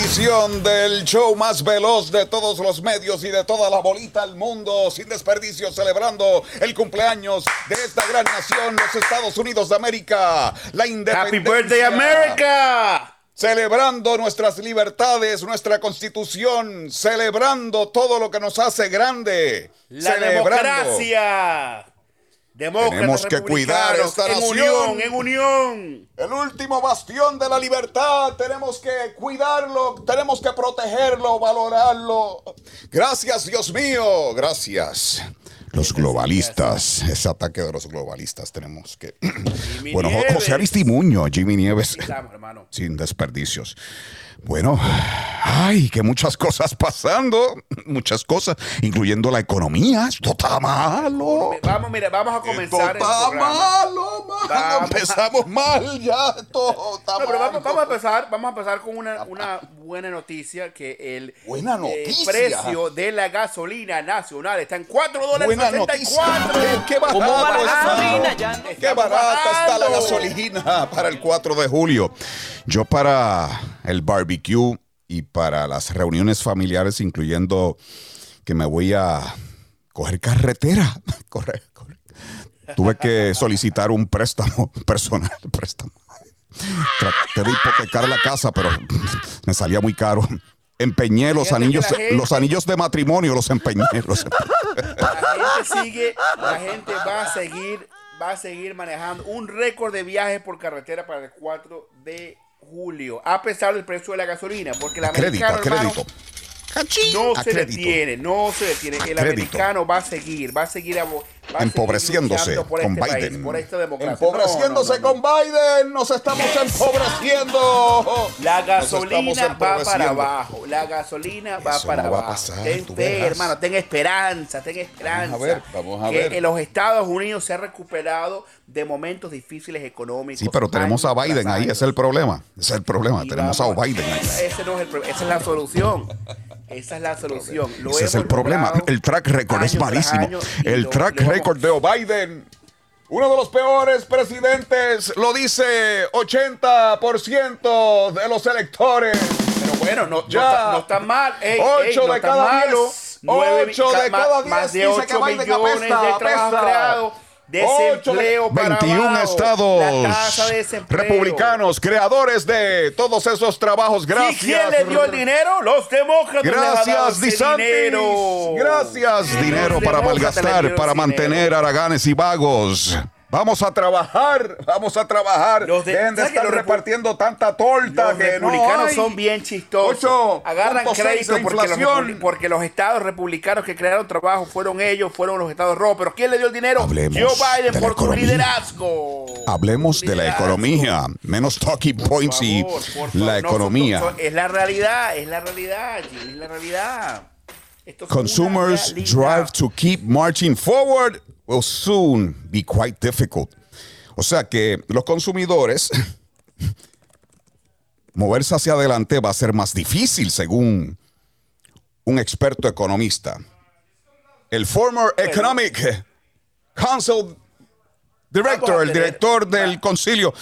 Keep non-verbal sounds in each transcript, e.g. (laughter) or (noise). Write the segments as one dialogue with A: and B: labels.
A: Edición del show más veloz de todos los medios y de toda la bolita al mundo, sin desperdicio, celebrando el cumpleaños de esta gran nación, los Estados Unidos de América, la independencia.
B: Happy Birthday America.
A: Celebrando nuestras libertades, nuestra constitución, celebrando todo lo que nos hace grande.
B: La
A: celebrando.
B: democracia.
A: Tenemos que cuidar esta
B: en
A: nación.
B: unión, en unión.
A: El último bastión de la libertad, tenemos que cuidarlo, tenemos que protegerlo, valorarlo. Gracias, Dios mío, gracias. Los globalistas, ese ataque de los globalistas tenemos que...
B: Jimmy (clears throat)
A: bueno,
B: Nieves.
A: José Aristimuño, Jimmy Nieves,
B: estamos, hermano.
A: sin desperdicios. Bueno, ay, que muchas cosas pasando, muchas cosas, incluyendo la economía. Esto está malo.
B: Vamos, mira, vamos a comenzar el
A: Esto está malo, malo.
B: Vamos.
A: Empezamos mal ya. Esto está
B: No, pero vamos, vamos a empezar, vamos a empezar con una, una buena noticia que el
A: Buena
B: eh, precio de la gasolina nacional está en 4 dólares
A: Buena
B: 64.
A: noticia. Qué, qué barato
C: ¿Cómo va la
A: está.
C: gasolina ya?
A: Qué
B: Estamos
A: barata está la gasolina para el 4 de julio. Yo para el barbecue y para las reuniones familiares, incluyendo que me voy a coger carretera. (laughs) Correr, correr. Tuve que solicitar un préstamo (laughs) personal. Préstamo. Traté de hipotecar la casa, pero (laughs) me salía muy caro. Empeñé los anillos, los anillos de matrimonio, los empeñé. los empeñé.
B: La gente sigue, la gente va a seguir, va a seguir manejando un récord de viajes por carretera para el 4 de julio, a pesar del precio de la gasolina, porque el americano, hermano, no se detiene, no se detiene. El americano va a seguir, va a seguir abo- va a seguir
A: Empobreciéndose con
B: este país,
A: Biden.
B: por esta democracia.
A: Empobreciéndose
B: No, no, no, no.
A: con Biden, nos estamos empobreciendo.
B: La gasolina va para abajo. La gasolina va
A: Eso
B: para
A: no va a
B: abajo.
A: pasar,
B: ten fe, hermano. Ten esperanza, ten esperanza.
A: Vamos a ver, vamos a
B: que
A: ver.
B: en los Estados Unidos se ha recuperado de momentos difíciles económicos.
A: Sí, pero tenemos a Biden ahí, ese es el problema. Ese es el problema,
B: Y
A: tenemos
B: vamos-
A: a Biden ahí.
B: Ese no es el pro- esa es la solución. Esa es la solución. Lo
A: Ese es el problema. El track record es malísimo. El track
B: lo
A: record de Biden. Uno de los peores presidentes, lo dice 80% de los electores.
B: Pero bueno, no, no
A: Ya.
B: está, no está mal. Ey, no
A: de
B: está
A: cada
B: malo.
A: diez.
B: Nueve-
A: Ocho de
B: ma-
A: cada
B: Más
A: diez
B: de
A: dice que
B: 8
A: Biden
B: millones
A: apesta,
B: de trabajos
A: apesta.
B: creados. Desempleo
A: Ocho de-
B: para
A: 21
B: abajo.
A: estados
B: La tasa de desempleo.
A: republicanos, creadores de todos esos trabajos. Gracias.
B: ¿Y quién le dio el dinero? Los demócratas.
A: Gracias,
B: ese
A: DeSantis.
B: dinero.
A: Gracias,
B: Los
A: dinero para malgastar, para mantener
B: dinero.
A: haraganes y vagos. Vamos a trabajar, vamos a trabajar.
B: Los de-
A: Dejen de
B: ¿sabes que
A: estar repartiendo tanta torta
B: Los
A: que no
B: republicanos
A: hay.
B: son bien chistosos.
A: Ocho
B: Agarran
A: punto seis
B: crédito porque los, porque los estados republicanos que crearon trabajo fueron ellos, fueron los estados rojos. Pero ¿quién le dio el dinero?
A: Hablemos
B: Joe Biden por su liderazgo.
A: Hablemos de la economía, menos talking points y
B: favor, por favor.
A: la
B: No,
A: economía.
B: son- son- es la realidad, es la realidad, es la realidad. Esto
A: Consumers drive to keep marching forward will soon be quite difficult. O sea que los consumidores (laughs) moverse hacia adelante va a ser más difícil según un experto economista. El former economic council director, el director del concilio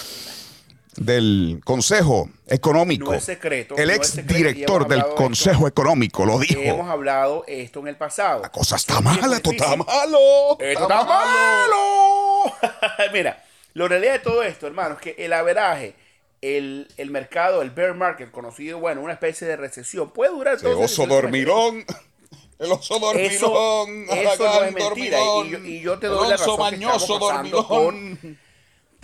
A: del Consejo Económico,
B: No es secreto,
A: el
B: no
A: ex
B: secreto,
A: director del
B: esto.
A: Consejo Económico lo dijo.
B: Hemos hablado esto en el pasado.
A: La cosa está
B: Es
A: mala, esto está malo.
B: Esto está malo. (laughs) Mira, la realidad de todo esto, hermano, es que el averaje, el, el mercado, el bear market, conocido, bueno, una especie de recesión, puede durar
A: El
B: todo
A: oso dormirón. El oso
B: Eso,
A: dormilón.
B: eso no
A: Aragán
B: es mentira. Y, yo, y yo te
A: el
B: doy la razón que
A: mañoso
B: estamos pasando
A: dormilón.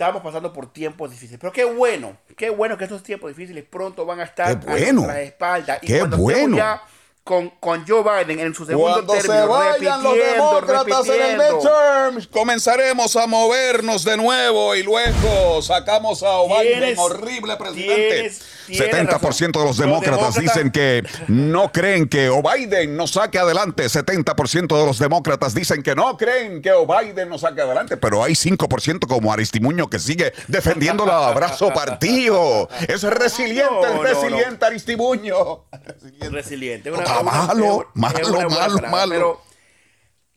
B: Estamos pasando por tiempos difíciles. Pero qué bueno, qué bueno que estos tiempos difíciles pronto van a estar
A: Qué bueno.
B: a nuestras espaldas. Y
A: Qué
B: cuando
A: bueno.
B: ya con, con Joe Biden en su segundo
A: Cuando se
B: término,
A: vayan los demócratas en el midterm, comenzaremos a movernos de nuevo y luego sacamos a Biden, horrible presidente.
B: Tienes- Tiene
A: 70%
B: razón.
A: de los demócratas dicen que no creen que o Biden nos saque adelante. 70% de los demócratas dicen que no creen que o Biden nos saque adelante. Pero hay 5% como Aristimuño que sigue defendiendo la abrazo (laughs) partido. Es resiliente,
B: No,
A: es
B: no,
A: resiliente Aristimuño.
B: resiliente.
A: Está malo, malo, malo, malo.
B: Pero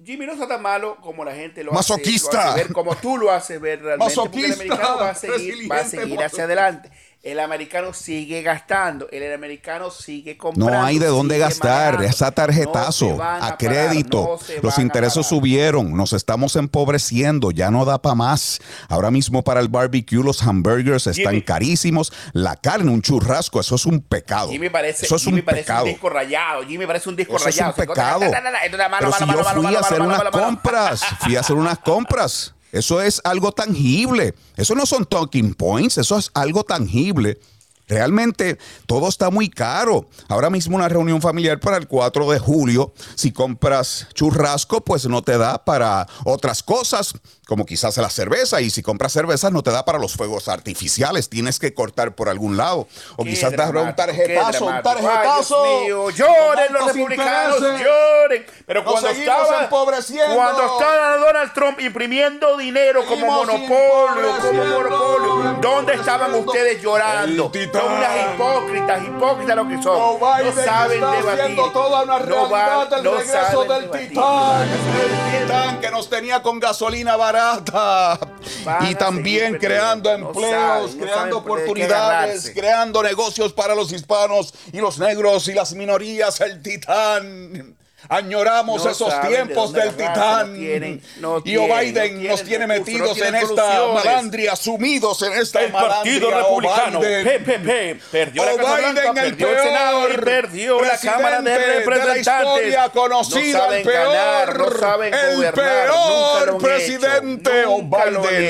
B: Jimmy no está tan malo como la gente lo
A: Masoquista.
B: hace, lo hace ver, como tú lo haces ver realmente. porque el
A: Masoquista,
B: americano va a seguir, va a seguir
A: masoquista.
B: hacia adelante. El americano sigue gastando, el americano sigue comprando.
A: No hay de dónde gastar, esa
B: No
A: tarjetazo,
B: van
A: a
B: parar,
A: crédito.
B: no
A: Los intereses subieron, nos estamos empobreciendo, ya no da para más. Ahora mismo para el barbecue los hamburgers están
B: Jimmy.
A: carísimos, la carne, un churrasco, eso es un pecado.
B: Jimmy parece,
A: eso es
B: Jimmy
A: un
B: parece
A: pecado.
B: un disco rayado. Jimmy parece un disco
A: Eso es
B: rayado.
A: un pecado.
B: Es la mano,
A: Pero si yo fui a hacer unas compras, fui a hacer unas compras. Eso es algo tangible. Eso no son talking points, eso es algo tangible. Realmente todo está muy caro. Ahora mismo una reunión familiar para el 4 de julio, si compras churrasco, pues no te da para otras cosas, como quizás la cerveza, y si compras cerveza no te da para los fuegos artificiales, tienes que cortar por algún lado. O
B: Qué
A: quizás dar un tarjetazo, un tarjetazo.
B: Ay, Dios mío, lloren los republicanos,
A: intereses.
B: lloren. Pero
A: Nos
B: cuando estaba,
A: empobreciendo.
B: cuando estaba Donald Trump imprimiendo dinero como
A: Seguimos
B: monopolio, como monopolio, ¿dónde estaban ustedes llorando? Son unas hipócritas, hipócritas lo que son. No saben
A: está
B: debatir.
A: toda una
B: No va-
A: del
B: no
A: regreso del
B: debatir.
A: titán. El titán que nos tenía con gasolina barata
B: Van
A: y también creando empleos,
B: saben,
A: creando oportunidades, creando negocios para los hispanos y los negros y las minorías. El titán. Añoramos
B: No
A: esos
B: de
A: tiempos
B: dónde
A: del titán.
B: no tienen- no
A: y
B: tienen,
A: O'Biden
B: no
A: nos
B: tienen
A: tiene metidos
B: no tienen
A: en esta malandria, sumidos en esta
B: El Partido
A: malandria.
B: Republicano,
A: O'Biden.
B: PPP, perdió la
A: O
B: Casa
A: Biden,
B: Blanca,
A: el
B: perdió el Senado y
A: peor
B: perdió la Cámara de
A: presidente de la
B: Representantes.
A: historia conocida,
B: no saben
A: el peor,
B: ganar, no saben
A: el peor presidente,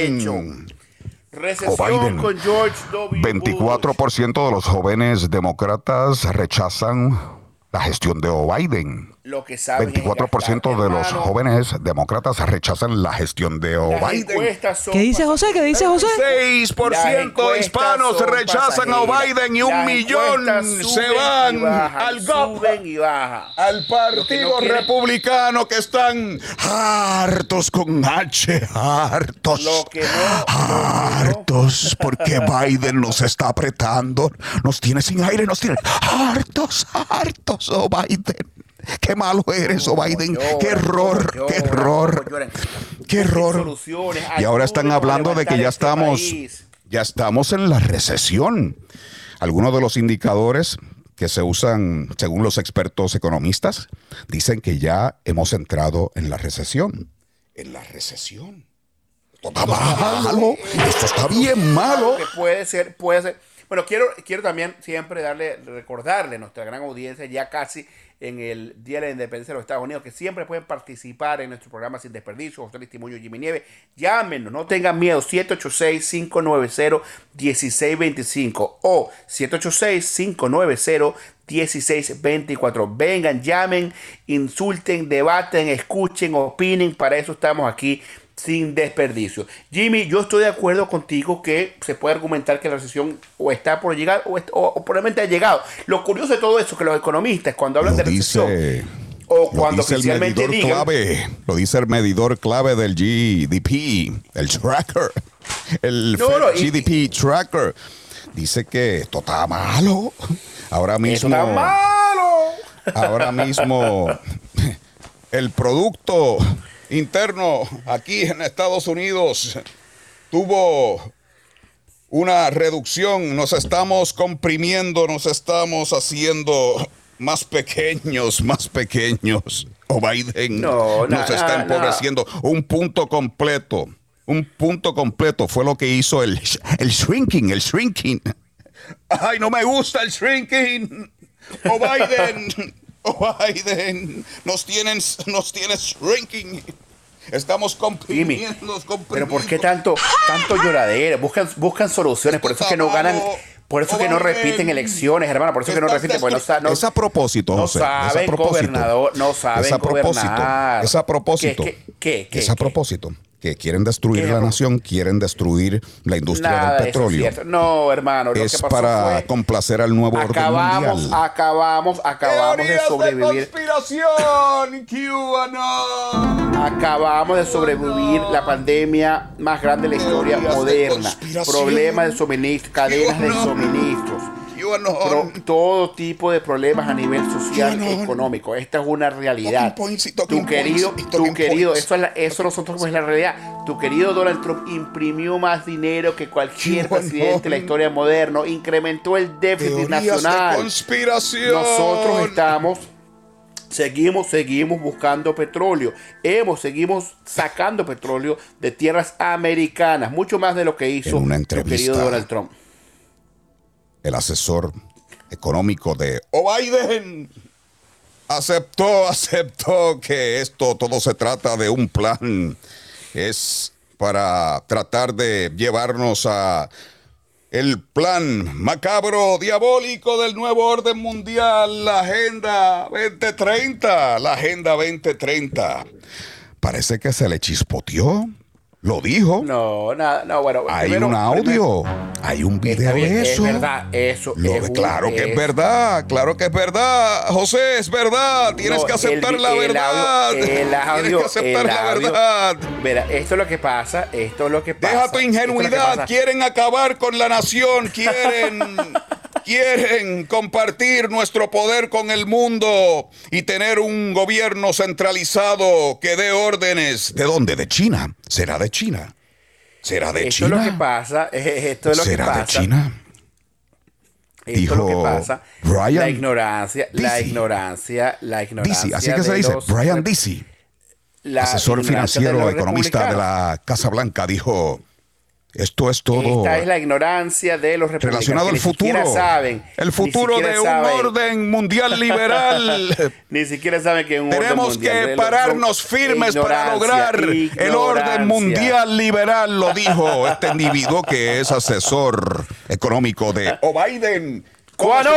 B: hecho. Recesión
A: O'Biden.
B: con George W.
A: 24% de los jóvenes demócratas rechazan la gestión de O'Biden.
B: Lo que saben es
A: 24% de los jóvenes demócratas rechazan la gestión de
B: son
C: ¿Qué dice José? ¿Qué dice José?
A: 6% de hispanos rechazan a. Biden y un millón se van al GOP.
B: Suben y bajan.
A: al
B: que
A: partido
B: no
A: republicano que están hartos con H, hartos.
B: Lo que no- lo que no-
A: hartos porque Biden nos está apretando, nos tiene sin aire, nos tiene hartos, hartos, oh Biden. (laughs) Qué malo eres, oh Biden. Qué error, qué error. Qué error. Y ahora están hablando de que ya
B: este
A: estamos,
B: país.
A: ya estamos en la recesión. Algunos de los indicadores que se usan, según los expertos economistas, dicen que ya hemos entrado en la recesión. En la recesión. Esto está malo. Esto está bien malo.
B: Puede ser, puede ser. Bueno, quiero, quiero también siempre darle, recordarle a nuestra gran audiencia, ya casi en el Día de la Independencia de los Estados Unidos, que siempre pueden participar en nuestro programa Sin Desperdicio, José Testimonio Jimmy Nieves. Llámenos, no tengan miedo, 786-590-1625 o 786-590-1624. Vengan, llamen, insulten, debaten, escuchen, opinen, para eso estamos aquí sin desperdicio. Jimmy, yo estoy de acuerdo contigo que se puede argumentar que la recesión o está por llegar o, o- o probablemente ha llegado. Lo curioso de todo eso es que los economistas cuando hablan
A: Lo
B: de recesión
A: dice,
B: o
A: lo
B: cuando
A: dice el
B: oficialmente
A: medidor
B: digan
A: clave. Lo dice el medidor clave del GDP, el tracker. El
B: No, y-
A: GDP tracker. Dice que esto está malo. Ahora mismo.
B: está malo.
A: Ahora mismo (laughs) el producto interno aquí en Estados Unidos tuvo una reducción, nos estamos comprimiendo, nos estamos haciendo más pequeños, más pequeños. O Biden
B: No,
A: nos
B: na-
A: está
B: na-
A: empobreciendo. Un punto completo, un punto completo fue lo que hizo el, el shrinking, el shrinking. Ay, no me gusta el shrinking. O Biden, (laughs) (laughs) o Biden, nos tienen, nos tienes shrinking. Estamos comprimiendo,
B: Pero. ¿por qué tanto, tanto lloradera? Buscan, buscan soluciones, por eso es que no ganan, por eso es que no repiten elecciones, hermano, por eso es que no repiten, pues no, sa- no-
A: es a propósito,
B: no
A: José, es a
B: saben
A: propósito.
B: gobernador, no saben
A: es a propósito,
B: gobernar.
A: Es a propósito.
B: ¿Qué, qué, qué,
A: es a
B: qué?
A: propósito. Que quieren destruir la nación, quieren destruir la industria del petróleo.
B: no, hermano.
A: Lo es para complacer al nuevo
B: acabamos,
A: orden mundial.
B: Acabamos, acabamos de sobrevivir.
A: De conspiración,
B: acabamos de sobrevivir la pandemia más grande de la historia moderna. Problemas de suministro, cadenas de suministros todo tipo de problemas a nivel social y económico. Esta es una realidad. Tu querido, tu querido, eso, es la, eso nosotros es la realidad. Tu querido Donald Trump imprimió más dinero que cualquier presidente de la historia moderna, incrementó el déficit nacional. Nosotros estamos seguimos, seguimos buscando petróleo. Hemos, seguimos sacando petróleo de tierras americanas, mucho más de lo que hizo
A: el querido Donald Trump el asesor económico de Biden aceptó, (laughs) aceptó que esto todo se trata de un plan. Es para tratar de llevarnos a el plan macabro, diabólico del nuevo orden mundial, la Agenda 2030, la Agenda 2030. Parece que se le chispoteó lo dijo.
B: No, nada, no, bueno.
A: Hay un audio, hay un video de eso.
B: Es verdad, eso.
A: es claro que es verdad, claro que es verdad. José, es verdad. Tienes que aceptar la verdad.
B: el audio, (laughs)
A: Tienes que aceptar la verdad.
B: Mira, esto es lo que pasa, esto es lo que pasa.
A: Deja tu ingenuidad. Quieren acabar con la nación, quieren (laughs) quieren compartir nuestro poder con el mundo y tener un gobierno centralizado que dé órdenes. ¿De dónde? ¿De China? ¿Será de China? ¿Será de (laughs)
B: China?
A: Esto
B: es lo que pasa. Esto es lo
A: ¿Será
B: que pasa.
A: de China?
B: Esto
A: Dijo
B: es lo que pasa.
A: Brian
B: la ignorancia, la ignorancia, la ignorancia.
A: así que se dice. Brian Dizzy, asesor financiero, economista de la Casa Blanca, dijo esto es todo.
B: Esta es la ignorancia de los
A: Relacionado al futuro.
B: Saben,
A: el futuro de un orden mundial (laughs) liberal.
B: ni siquiera saben que un
A: Tenemos que pararnos firmes para lograr el orden mundial liberal, lo dijo este individuo que es asesor económico de (laughs) O Biden.
B: ¿Cuándo?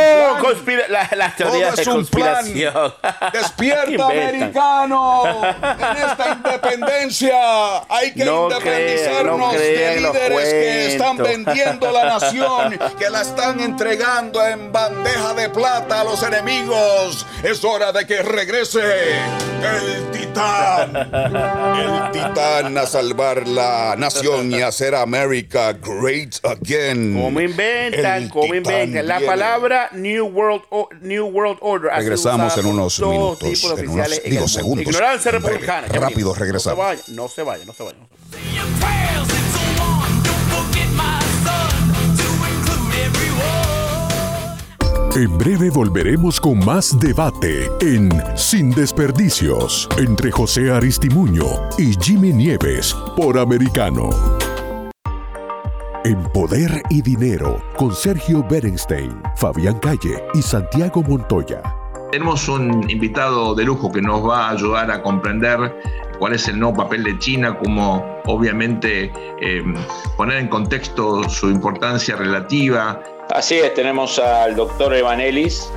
B: La, la teoría de conspiración. (laughs)
A: Despierta, americano. En esta independencia hay que independizarnos de líderes que están vendiendo la nación, que la están entregando en bandeja de plata a los enemigos. Es hora de que regrese el titán. El titán a salvar la nación y hacer América great again.
B: ¿Cómo inventan? ¿Cómo inventan? La palabra New World, New World Order.
A: Regresamos en unos minutos. En unos, digo, segundos.
B: Ignorancia republicana.
A: rápido regresamos.
B: No se vaya, no se vaya. No se
D: En breve volveremos con más debate en Sin Desperdicios entre José Aristimuño y Jimmy Nieves por Americano. En Poder y Dinero, con Sergio Berenstein, Fabián Calle y Santiago Montoya.
C: Tenemos un invitado de lujo que nos va a ayudar a comprender cuál es el nuevo papel de China, cómo obviamente eh, poner en contexto su importancia relativa.
E: Así es, tenemos al doctor Evanelis,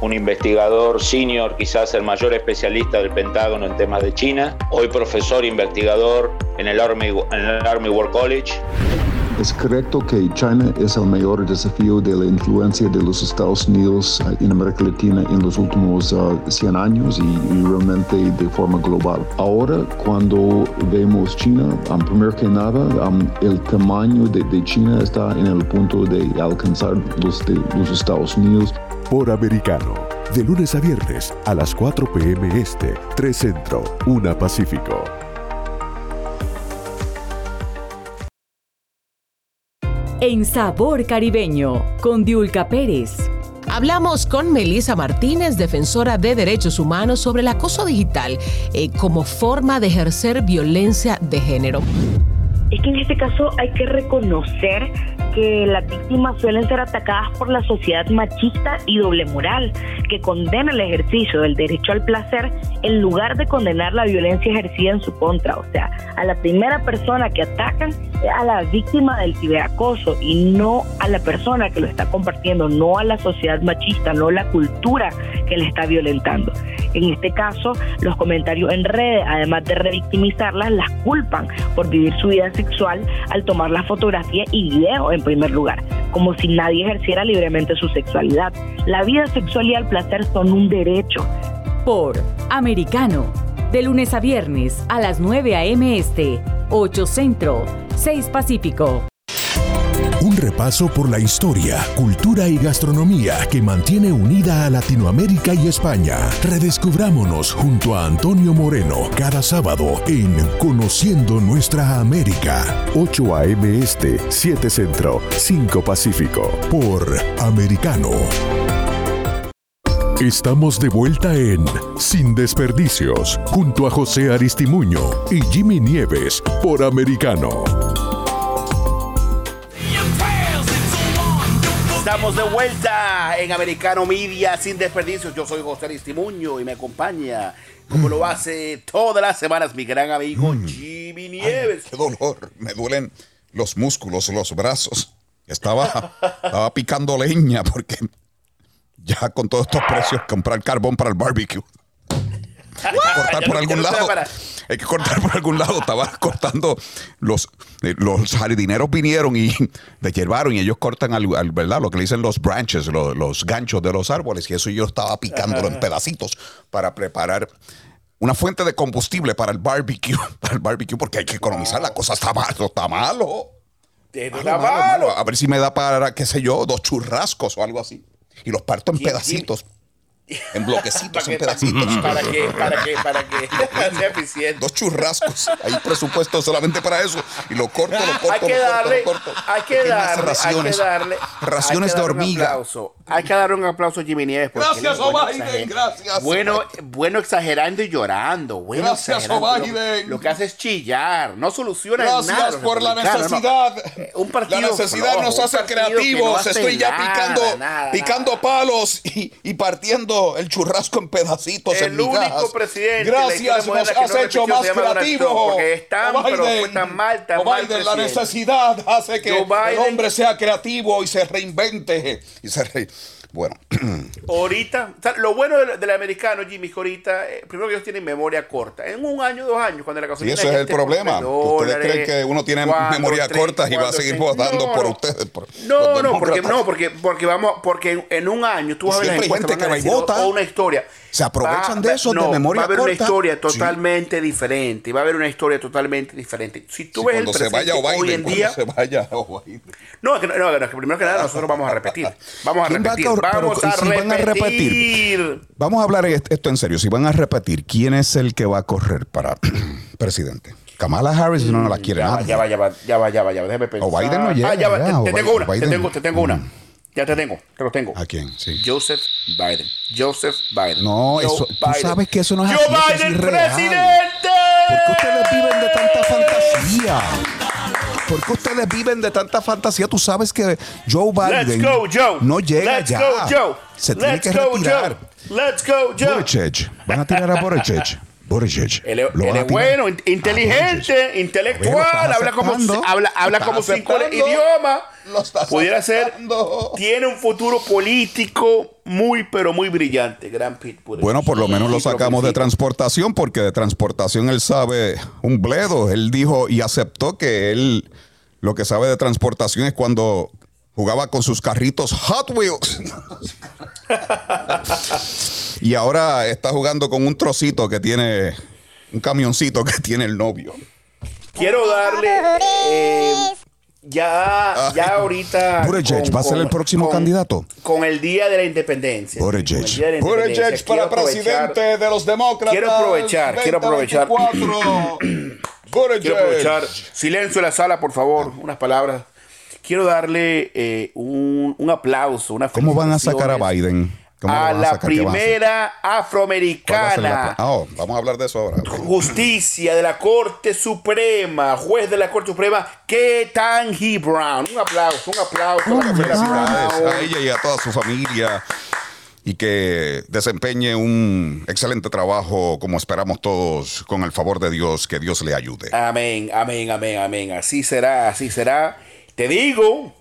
E: un investigador senior, quizás el mayor especialista del Pentágono en temas de China, hoy profesor investigador en el Army, en el Army War College.
F: Es correcto que China es el mayor desafío de la influencia de los Estados Unidos eh, en América Latina en los últimos 100 uh, años y, realmente de forma global. Ahora, cuando vemos China, primero que nada, el tamaño de, China está en el punto de alcanzar los Estados Unidos.
D: Por americano, de lunes a viernes a las 4 p.m. Este, 3 Centro, 1 Pacífico.
G: En Sabor Caribeño con Diulca Pérez.
H: Hablamos con Melissa Martínez, defensora de derechos humanos, sobre el acoso digital eh, como forma de ejercer violencia de género.
I: Es que en este caso hay que reconocer que las víctimas suelen ser atacadas por la sociedad machista y doble moral, que condena el ejercicio del derecho al placer en lugar de condenar la violencia ejercida en su contra. O sea, a la primera persona que atacan a la víctima del ciberacoso y no a la persona que lo está compartiendo, no a la sociedad machista, no a la cultura que le está violentando. En este caso, los comentarios en redes, además de revictimizarlas, las culpan por vivir su vida sexual al tomar la fotografía y video en primer lugar, como si nadie ejerciera libremente su sexualidad. La vida sexual y el placer son un derecho.
G: Por Americano, de lunes a viernes a las 9 a.m. Este, 8 Centro, 6 Pacífico.
D: Un repaso por la historia, cultura y gastronomía que mantiene unida a Latinoamérica y España. Redescubrámonos junto a Antonio Moreno cada sábado en Conociendo Nuestra América. 8 a.m. Este, 7 Centro, 5 Pacífico. Por Americano. Estamos de vuelta en Sin Desperdicios, junto a José Aristimuño y Jimmy Nieves por Americano.
B: Estamos de vuelta en Americano Media sin desperdicios. Yo soy José Aristimuño y me acompaña, como lo hace todas las semanas, mi gran amigo Jimmy Nieves.
A: Qué dolor, me duelen los músculos, los brazos. Estaba, estaba picando leña porque ya con todos estos precios comprar carbón para el barbecue. Hay (laughs) que cortar por algún lado. Hay que cortar por algún lado. Estaba (laughs) cortando los, eh, los jardineros vinieron y (laughs) te llevaron y ellos cortan al, al- verdad lo que le dicen los branches, lo- los, ganchos de los árboles y eso yo estaba picándolo en pedacitos para preparar una fuente de combustible para el barbecue, para el barbecue porque hay que economizar. La cosa está malo, está malo. Malo, malo. A ver si me da para, qué sé yo, dos churrascos o algo así. Y los parto en
B: ¿Quién-
A: pedacitos. En bloquecitos,
B: Para
A: en
B: que,
A: pedacitos. (laughs)
B: para que, para que, para que (laughs) sea eficiente.
A: Dos churrascos. Hay presupuesto solamente para eso. Y lo corto, lo corto,
B: hay que
A: lo corto,
B: darle,
A: lo corto.
B: hay que darle,
A: raciones.
B: hay que darle,
A: Raciones
B: hay que
A: de hormiga.
B: Hay que darle un aplauso a Jimmy Nieves.
A: Gracias,
B: exager-
A: gracias.
B: Bueno, bueno exagerando y llorando. Bueno
A: Gracias. Biden.
B: Lo, lo que hace es chillar. No soluciona
A: Gracias
B: nada. los
A: por la
B: no.
A: necesidad.
B: Eh, Un partido
A: la necesidad
B: flojo,
A: nos hace
B: no
A: creativos.
B: hace
A: Estoy ya
B: nada,
A: picando,
B: nada,
A: picando palos y, y partiendo el churrasco en pedacitos, en
B: El único
A: migajas.
B: presidente
A: Gracias, nos has
B: no
A: hecho más
B: se llama Donald
A: creativo.
B: Trump, porque es tan,
A: Joe
B: pero
A: Biden,
B: fue tan mal, tan mal
A: Biden, la necesidad hace que el hombre sea creativo y se reinvente. Y se re- Bueno, (clears throat)
B: Ahorita, o sea, lo bueno del, del americano, Jimmy, que ahorita, eh, primero que ellos tienen memoria corta. En un año, dos años, cuando la
A: Sí,
B: gasolina
A: eso es el problema. Ustedes creen que uno tiene
B: cuatro,
A: memoria
B: tres,
A: corta y va a seguir votando
B: No,
A: por ustedes. por
B: No, no, porque no, porque, porque vamos, porque en, en un año tú vas a ver
A: hay gente que y vota.
B: o una historia.
A: Se aprovechan de
B: Va-
A: eso, de
B: no,
A: memoria
B: Va a haber
A: corta.
B: una historia
A: Sí.
B: totalmente diferente. Va a haber una historia totalmente diferente. Si tú
A: Sí,
B: ves el
A: cuando se vaya
B: presente
A: Biden,
B: hoy en día,
A: se vaya Biden.
B: no, es que, no, no, es que primero que nada nosotros vamos a repetir. Vamos a
A: ¿Quién va a
B: repetir.
A: Pero
B: vamos a,
A: si van a repetir? Vamos a hablar est- esto en serio. Si van a repetir, ¿quién es el que va a correr para (clears throat) presidente? Kamala Harris no la quiere
B: Ya va,
A: nadie.
B: ya va, ya va, ya va, ya va, ya va. Déjame pensar.
A: O Biden no llega,
B: Ah, ya va,
A: ya,
B: te, tengo una, te tengo, te tengo una.
A: Mm.
B: Ya te tengo, te lo tengo.
A: ¿A quién? Sí.
B: Joseph Biden. Joseph Biden.
A: No,
B: Joe
A: eso- tú sabes que eso no es
B: Joe
A: así, es
B: Biden, presidente.
A: ¿Por qué ustedes viven de tanta fantasía? ¿Por qué ustedes viven de tanta fantasía? Tú sabes que Joe Biden
B: Let's go, Joe.
A: no llega
B: Let's
A: ya.
B: go, Joe.
A: Se tiene
B: Let's
A: que
B: go,
A: retirar.
B: Joe. Let's go, Joe.
A: Buttigieg. Van a tirar a Buttigieg. Buttigieg.
B: Él, es- él bueno, in- inteligente, intelectual, habla como, habla, habla como cinco idiomas. Pudiera ser, tiene un futuro político muy, pero muy brillante. Gran Pete Buttigieg.
A: Bueno, por lo menos lo sacamos de transportación, porque de transportación él sabe un bledo. Él dijo y aceptó que él lo que sabe de transportación es cuando jugaba con sus carritos Hot Wheels. y ahora está jugando con un trocito que tiene, un camioncito que tiene el novio.
B: Quiero darle. eh, ya, ya ahorita.
A: Buttigieg
B: con-
A: va a ser el próximo
B: con-
A: candidato.
B: Con el día de la independencia.
A: Buttigieg. Para presidente de los demócratas.
B: Quiero aprovechar, quiero aprovechar. (clears throat)
A: 2024. Buttigieg.
B: Quiero aprovechar. Silencio en la sala, por favor. Unas palabras. Quiero darle eh, un, un aplauso, una
A: ¿Cómo van a sacar a Biden? ¿Cómo lo
B: A
A: van
B: la primera
A: ¿Cuál va a ser la
B: afroamericana.
A: Ah, oh, vamos a hablar de eso ahora.
B: Justicia de la Corte Suprema, juez de la Corte Suprema, Ketanji Brown. Un aplauso, un aplauso. a la primera
A: Felicidades
B: Brown.
A: a ella y a toda su familia. Y que desempeñe un excelente trabajo como esperamos todos con el favor de Dios, que Dios le ayude.
B: Amén, amén, amén, amén. Así será, así será. Te digo,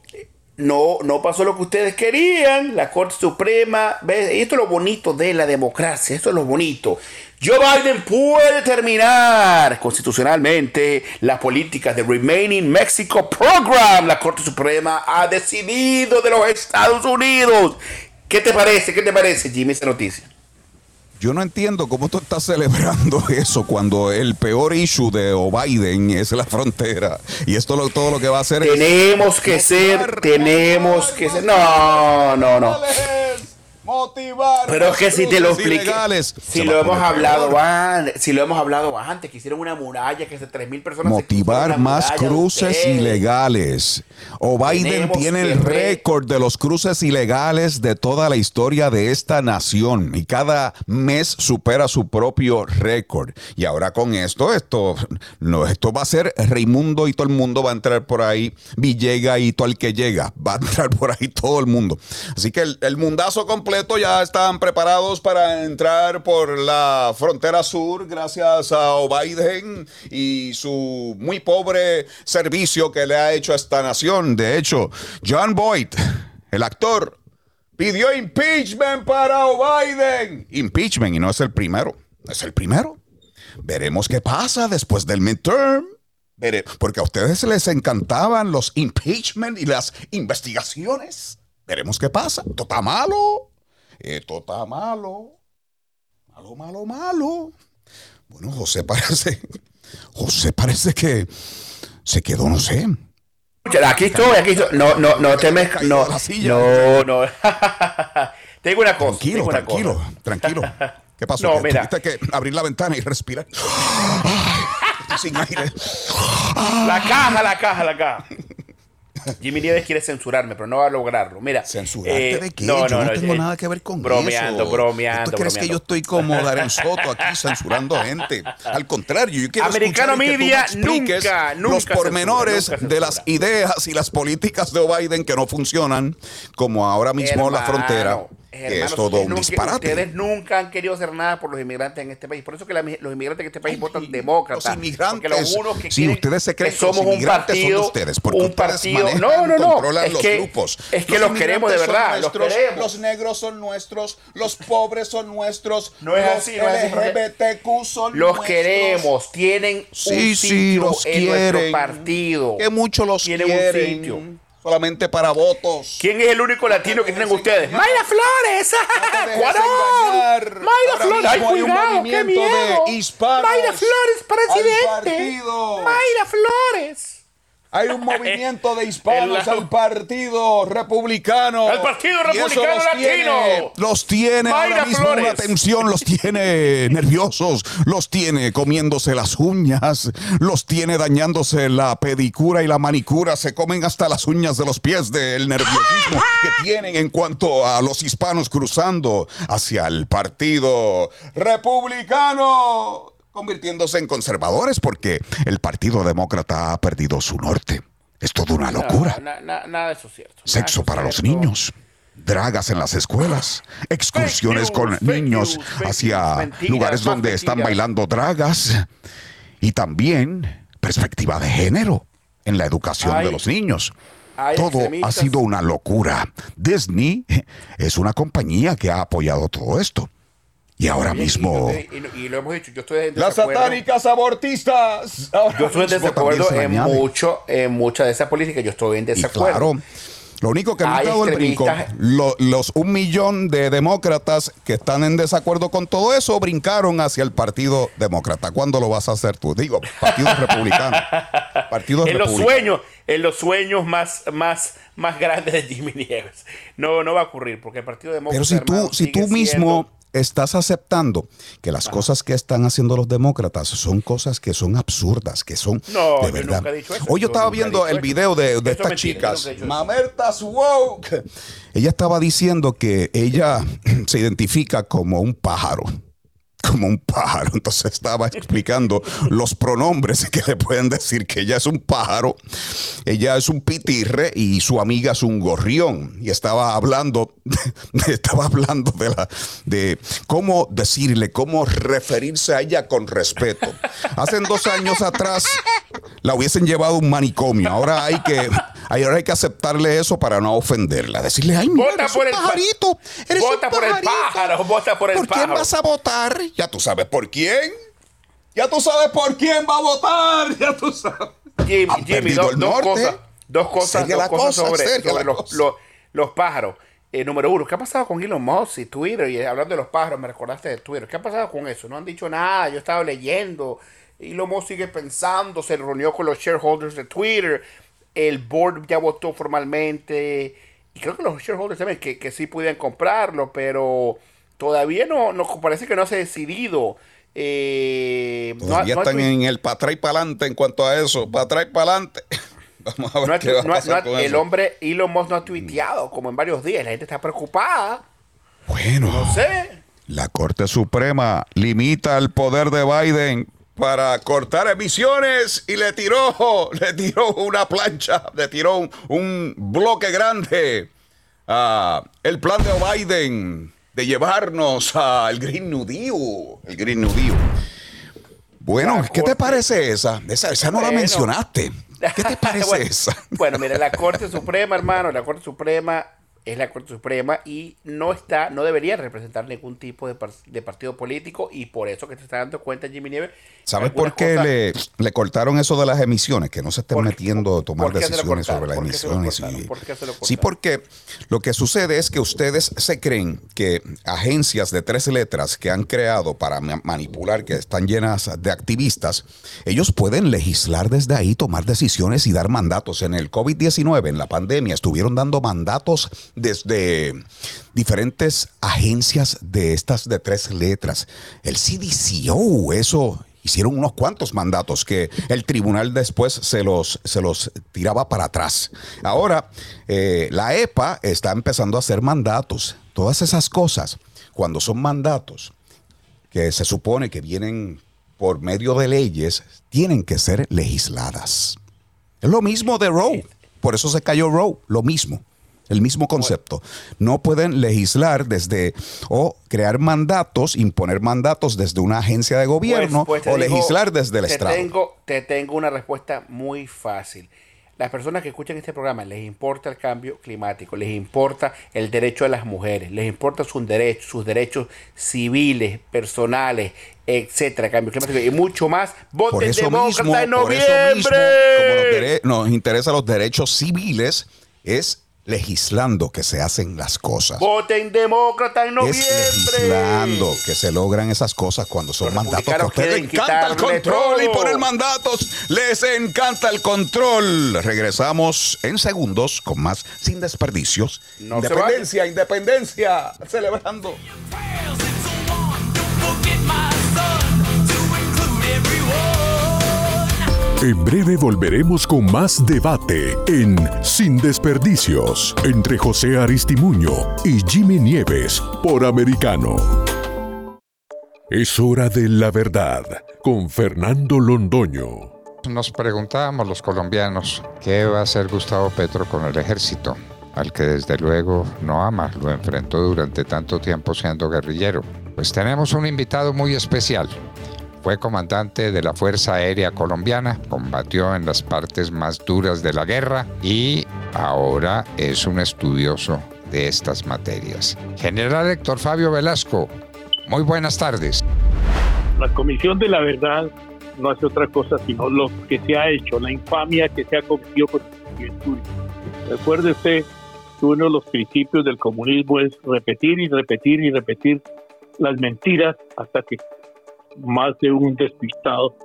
B: no, no pasó lo que ustedes querían. La Corte Suprema, ¿ves? esto es lo bonito de la democracia, esto es lo bonito. Joe Biden puede terminar constitucionalmente las políticas de Remaining Mexico Program. La Corte Suprema ha decidido de los Estados Unidos ¿Qué te parece? ¿Qué te parece, Jimmy, esa noticia?
A: Yo no entiendo cómo tú estás celebrando (laughs) eso cuando el peor issue de Biden es la frontera. Y esto lo, todo lo que va a hacer
B: es. Tenemos que ser, tenemos que ser. No, no, no
A: motivar.
B: Pero es que si te lo expliqué, si lo hemos hablado antes, si lo hemos hablado antes, que hicieron una muralla que de 3000 personas
A: motivar más cruces ilegales. O Biden tiene el récord de los cruces ilegales de toda la historia de esta nación y cada mes supera su propio récord. Y ahora con esto, esto no, esto va a ser Raimundo y todo el mundo va a entrar por ahí, Villega y todo el que llega, va a entrar por ahí todo el mundo. Así que el, el mundazo completo ya están preparados para entrar por la frontera sur gracias a Biden y su muy pobre servicio que le ha hecho a esta nación. De hecho, John Boyd, el actor, pidió impeachment para Biden. Impeachment y no es el primero. Es el primero. Veremos qué pasa después del midterm. Porque a ustedes les encantaban los impeachment y las investigaciones. Veremos qué pasa. Esto está malo esto está malo, malo, malo, malo. Bueno, José parece, (laughs) José parece que se quedó, no sé.
B: Aquí estoy, aquí estoy. No, no, no te mezclas. No, no, no. (laughs) tengo una cosa.
A: Tranquilo, tranquilo, tranquilo. (laughs) ¿Qué pasó? No, mira. Que abrir la ventana y respirar. sin aire.
B: La caja, la caja, la caja. Jimmy Nieves quiere censurarme, pero no va a lograrlo. Mira.
A: ¿Censurarte eh, de qué? No, yo no, tengo eh, nada que ver con
B: bromeando,
A: eso.
B: Bromeando,
A: ¿Tú crees que yo estoy como Darren Soto aquí censurando gente? Al contrario, yo quiero
B: Americano Media nunca, nunca
A: los pormenores de las ideas y las políticas de Biden que no funcionan, como ahora mismo la frontera es todo un disparate.
B: Ustedes nunca han querido hacer nada por los inmigrantes en este país. Por eso que los inmigrantes en este país votan demócratas.
A: Los inmigrantes.
B: Los unos que
A: sí, ustedes se creen que somos un partido. Son ustedes, porque un partido.
B: No, no, no. Es que, grupos. es que los, queremos de verdad. los, queremos.
A: los negros son nuestros. Los pobres son nuestros.
B: No es así.
A: Los LGBTQ son
B: Los queremos. Tienen
A: sí,
B: un
A: sitio los
B: en nuestro partido.
A: Que mucho los
B: Tienen un sitio
A: solamente para votos.
B: ¿Quién es el único latino que tienen ustedes? (laughs) ¡Mayra Flores!
A: No
B: ¡Mayra Flores! ¡Ay, cuidado! ¡Qué miedo! ¡Mayra Flores, presidente! ¡Mayra Flores!
A: Hay un movimiento de hispanos al Partido Republicano.
B: ¡Al Partido Republicano
A: los
B: Latino!
A: Tiene, los tiene ahora mismo una tensión, los tiene nerviosos, los tiene comiéndose las uñas, los tiene dañándose la pedicura y la manicura, se comen hasta las uñas de los pies del nerviosismo que tienen en cuanto a los hispanos cruzando hacia el Partido Republicano convirtiéndose en conservadores porque el Partido Demócrata ha perdido su norte. Es toda una locura.
B: nada de eso es cierto.
A: Sexo para los niños. Dragas en las escuelas, excursiones con niños hacia lugares donde están bailando dragas y también perspectiva de género en la educación de los niños. Todo ha sido una locura. Disney es una compañía que ha apoyado todo esto. Y ahora mismo.
B: Y, lo hemos dicho, yo estoy
A: en Las satánicas abortistas.
B: yo estoy en desacuerdo en, mucho, en mucha de esa política. Yo estoy en desacuerdo. claro.
A: Lo único que me ha dado el brinco, los un millón de demócratas que están en desacuerdo con todo eso brincaron hacia el Partido Demócrata. ¿Cuándo lo vas a hacer tú? Digo, Partido Republicano. (laughs) Partido
B: en los sueños, en los sueños más, más, más grandes de Jimmy Nieves. No, no va a ocurrir porque el Partido Demócrata.
A: Pero si tú, si tú mismo estás aceptando que las cosas que están haciendo los demócratas son cosas que son absurdas, que son
B: no,
A: de verdad.
B: Dicho
A: Hoy yo estaba viendo el video de, de estas chicas, Mamertas Woke. Ella estaba diciendo que ella (clears throat) se identifica como un pájaro como un pájaro. Entonces estaba explicando los pronombres que le pueden decir que ella es un pájaro, ella es un pitirre y su amiga es un gorrión. Y estaba hablando, (laughs) estaba hablando de la de cómo decirle, cómo referirse a ella con respeto. Hace dos años atrás la hubiesen llevado a un manicomio. Ahora hay que Ahora hay que aceptarle eso para no ofenderla. Decirle, ay, mira, eres un pajarito. Eres
B: vota por el pájaro, vota por el
A: pájaro. ¿Por quién vas a votar? Ya tú sabes por quién. Ya tú sabes por quién va a votar. Ya tú sabes.
B: Jimmy, Jimmy dos, cosas. Dos cosas, dos cosas sobre, los, pájaros. Eh, número uno, ¿qué ha pasado con Elon Musk y Twitter? Y hablando de los pájaros, me recordaste de Twitter. ¿Qué ha pasado con eso? No han dicho nada. Yo estaba leyendo. Elon Musk sigue pensando. Se reunió con los shareholders de Twitter el board ya votó formalmente y creo que los shareholders también que, que sí pudieran comprarlo, pero todavía no, no parece que no se ha decidido. Eh,
A: todavía están en el para atrás y para adelante en cuanto a eso, para atrás y para adelante. (laughs) Vamos a ver qué va a pasar con
B: El hombre Elon Musk no ha tuiteado como en varios días, la gente está preocupada.
A: Bueno, no sé. La Corte Suprema limita el poder de Biden para cortar emisiones y le tiró, (laughs) le tiró una plancha, le tiró un, bloque grande a el plan de Biden de llevarnos al Green New Deal, el Green New Deal. Bueno, ¿qué te parece esa? Esa, esa no la mencionaste. ¿Qué te (laughs) parece esa?
B: bueno, mira, la Corte Suprema, hermano, la Corte Suprema es la Corte Suprema y no está, no debería representar ningún tipo de, de partido político y por eso que te está dando cuenta Jimmy Nieves.
A: ¿Sabes por qué le, le, cortaron eso de las emisiones? Que no se estén metiendo a tomar decisiones sobre las emisiones. sí, porque lo que sucede es que ustedes se creen que agencias de tres letras que han creado para manipular, que están llenas de activistas, ellos pueden legislar desde ahí, tomar decisiones y dar mandatos. En el COVID-19, en la pandemia, estuvieron dando mandatos desde diferentes agencias de estas de tres letras. El CDCO, eso hicieron unos cuantos mandatos que el tribunal después se los, se los tiraba para atrás. Ahora, eh, la EPA está empezando a hacer mandatos. Todas esas cosas, cuando son mandatos que se supone que vienen por medio de leyes, tienen que ser legisladas. Es lo mismo de Roe. Por eso se cayó Roe, lo mismo. El mismo concepto. No pueden legislar desde o crear mandatos, imponer mandatos desde una agencia de gobierno pues, pues, o legislar desde el Estado.
B: Tengo, te tengo una respuesta muy fácil. Las personas que escuchan este programa les importa el cambio climático, les importa el derecho de las mujeres, les importa sus derechos, sus derechos civiles, personales, etcétera, cambio climático y mucho más. Voten demócrata en noviembre.
A: como nos, nos interesa los derechos civiles, es legislando que se hacen las cosas.
B: Voten demócrata en noviembre.
A: Es legislando que se logran esas cosas cuando son mandatos que a ustedes les encanta el control y poner mandatos. Les encanta el control. Regresamos en segundos con más sin desperdicios. independencia, independencia, celebrando.
D: En breve volveremos con más debate en Sin Desperdicios entre José Aristimuño y Jimmy Nieves por Americano. Es hora de la verdad con Fernando Londoño.
J: Nos preguntábamos los colombianos qué va a hacer Gustavo Petro con el ejército, al que desde luego no ama, lo enfrentó durante tanto tiempo siendo guerrillero. Pues tenemos un invitado muy especial, fue comandante de la Fuerza Aérea Colombiana, combatió en las partes más duras de la guerra y ahora es un estudioso de estas materias. General Héctor Fabio Velasco, muy buenas tardes.
K: La Comisión de la Verdad no hace otra cosa sino lo que se ha hecho, la infamia que se ha cometido con el Recuérdese que uno de los principios del comunismo es repetir y repetir y repetir las mentiras hasta que más de un despistado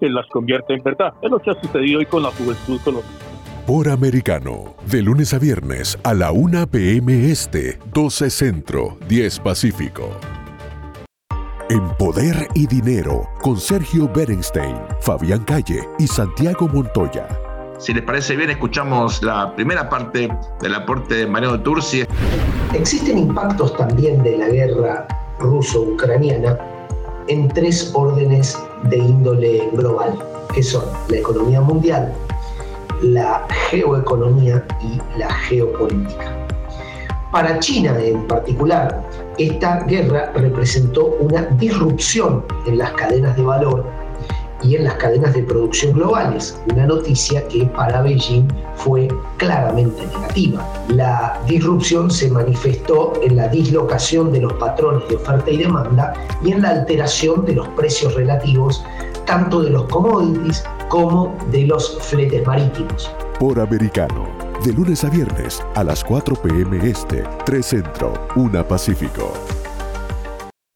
K: se las convierte en verdad. Es lo que ha sucedido hoy con la juventud colombiana.
D: Por Americano, de lunes a viernes a la 1 p.m. Este, 12 Centro, 10 Pacífico. En Poder y Dinero, con Sergio Berenstein, Fabián Calle y Santiago Montoya.
C: Si les parece bien, escuchamos la primera parte del aporte de Mariano Turci.
L: Existen impactos también de la guerra ruso-ucraniana en tres órdenes de índole global, que son la economía mundial, la geoeconomía y la geopolítica. Para China en particular, esta guerra representó una disrupción en las cadenas de valor y en las cadenas de producción globales, una noticia que para Beijing fue claramente negativa. La disrupción se manifestó en la dislocación de los patrones de oferta y demanda y en la alteración de los precios relativos tanto de los commodities como de los fletes marítimos.
D: Por americano, de lunes a viernes a las 4 p.m. Este, 3 Centro, 1 Pacífico.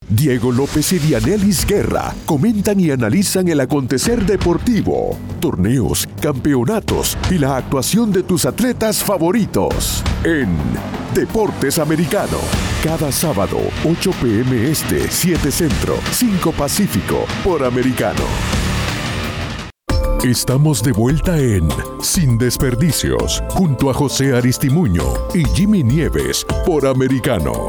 D: Diego López y Dianelis Guerra comentan y analizan el acontecer deportivo, torneos, campeonatos y la actuación de tus atletas favoritos en Deportes Americano. Cada sábado, 8 pm este, 7 centro, 5 pacífico, por Americano. Estamos de vuelta en Sin Desperdicios, junto a José Aristimuño y Jimmy Nieves, por Americano.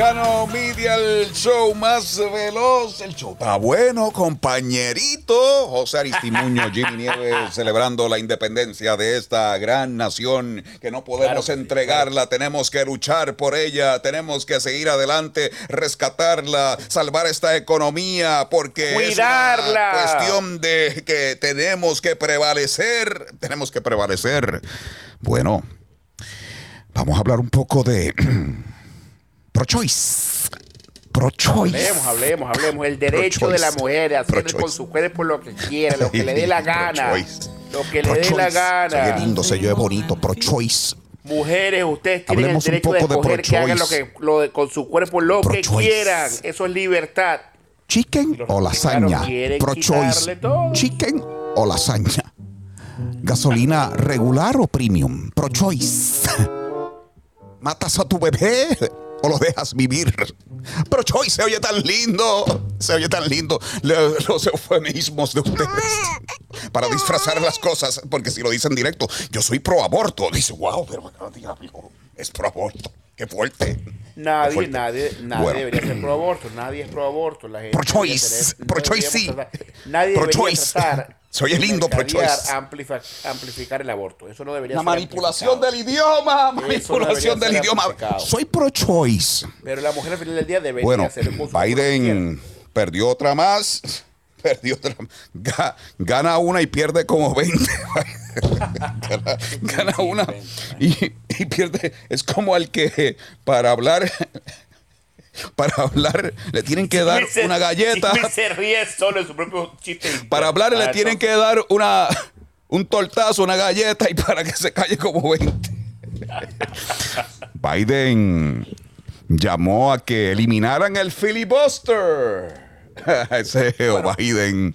A: Americano Media, el show más veloz. El show está bueno, compañerito. José Aristimuño, (laughs) Jimmy Nieves, celebrando la independencia de esta gran nación que no podemos entregarla. Tenemos que luchar por ella. Tenemos que seguir adelante, rescatarla, salvar esta economía, porque
B: Cuidarla.
A: es una cuestión de que tenemos que prevalecer. Tenemos que prevalecer. Bueno, vamos a hablar un poco de (clears throat) pro-choice. Pro-choice.
B: Hablemos, hablemos, hablemos. El derecho de la mujer a hacer con su cuerpo lo que quiera, lo que le dé la (laughs) gana. Lo que le dé la gana.
A: Oye lindo, se oye bonito. Pro-choice.
B: Mujeres, ustedes tienen
A: Hablemos
B: el derecho de escoger que hagan lo que, lo de- con su cuerpo lo que quieran. Eso es libertad.
A: Chicken o lasaña. Pro-choice. Chicken o lasaña. Gasolina regular o premium. Pro-choice. (laughs) ¿Matas a tu bebé o lo dejas vivir? Pro-choice se oye tan lindo. Se oye tan lindo. Los eufemismos de ustedes. Para disfrazar las cosas. Porque si lo dicen directo, yo soy pro-aborto. Dice, wow, pero diablo, es pro-aborto. Qué fuerte.
B: Nadie,
A: fuerte.
B: nadie, nadie
A: Bueno.
B: debería ser pro aborto, nadie es pro aborto. La gente tener- no (laughs)
A: pro-choice
B: deberíamos
A: sí.
B: Nadie debería tratar (laughs)
A: Se oye
B: de
A: lindo,
B: mercadear,
A: pro-choice.
B: amplifa- amplificar el aborto. Eso no debería
A: La
B: ser
A: manipulación
B: amplificado.
A: del idioma, manipulación del
B: ser
A: idioma. Soy pro-choice.
B: Pero la mujer al final del día debería
A: Bueno,
B: lo que
A: Biden perdió otra más. (laughs) Perdió otra. Ga- Gana una y pierde como 20. gana, (laughs) gana una y, y pierde. Es como al que para hablar. (laughs) Para hablar le tienen que dar
B: se-
A: una galleta.
B: Jimmy se ríe solo en su propio chiste.
A: Para hablar le
B: Ah,
A: tienen que dar una un tortazo, una galleta y para que se calle como 20. Biden llamó a que eliminaran el filibuster. (laughs) Ese Joe Biden.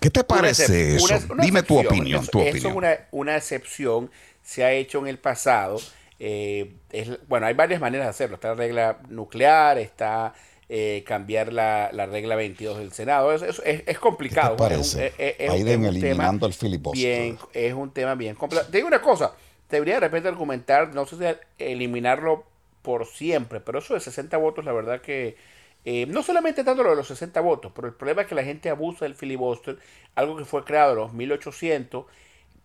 A: ¿Qué te parece eso?
B: una- una
A: Dime tu opinión,
B: Eso-
A: tu
B: eso
A: opinión.
B: es una, una excepción, se ha hecho en el pasado. eh, es- bueno, hay varias maneras de hacerlo. Está la regla nuclear, está eh, cambiar la, la regla 22 del Senado. Es, es complicado.
A: ¿Qué te
B: Es un-
A: parece?
B: es- es- es un
A: Biden
B: tema
A: eliminando el filibuster.
B: Bien, es un tema bien complicado. Te digo una cosa, debería de repente argumentar, no sé si eliminarlo por siempre, pero eso de 60 votos, la verdad que eh, no solamente tanto lo de los 60 votos, pero el problema es que la gente abusa del filibuster, algo que fue creado en los 1800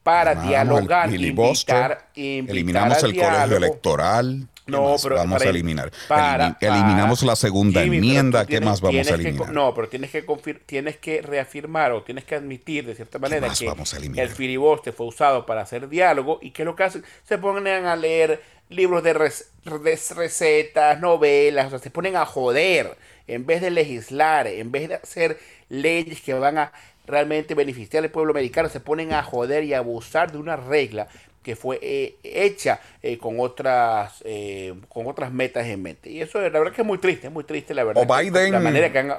B: para
A: Hermano,
B: dialogar,
A: el
B: invitar, invitar
A: Eliminamos el colegio electoral. ¿Qué
B: No,
A: más
B: pero
A: vamos
B: para-
A: a eliminar?
B: para-
A: eliminamos
B: para-
A: la segunda
B: Jimmy,
A: enmienda.
B: tú
A: ¿Qué
B: tienes-
A: más vamos a
B: tienes que
A: eliminar?
B: no, pero tienes que tienes que reafirmar o tienes que admitir de cierta manera que el filibuster fue usado para hacer diálogo y que lo que hacen se ponen a leer libros de, rec- de recetas, novelas, o sea, se ponen a joder en vez de legislar, en vez de hacer leyes que van a realmente beneficiar al pueblo americano, se ponen a joder y a abusar de una regla que fue eh, hecha eh, con otras eh, con otras metas en mente. Y eso la verdad que es muy triste, es muy triste la verdad.
A: O Biden-
B: la manera que han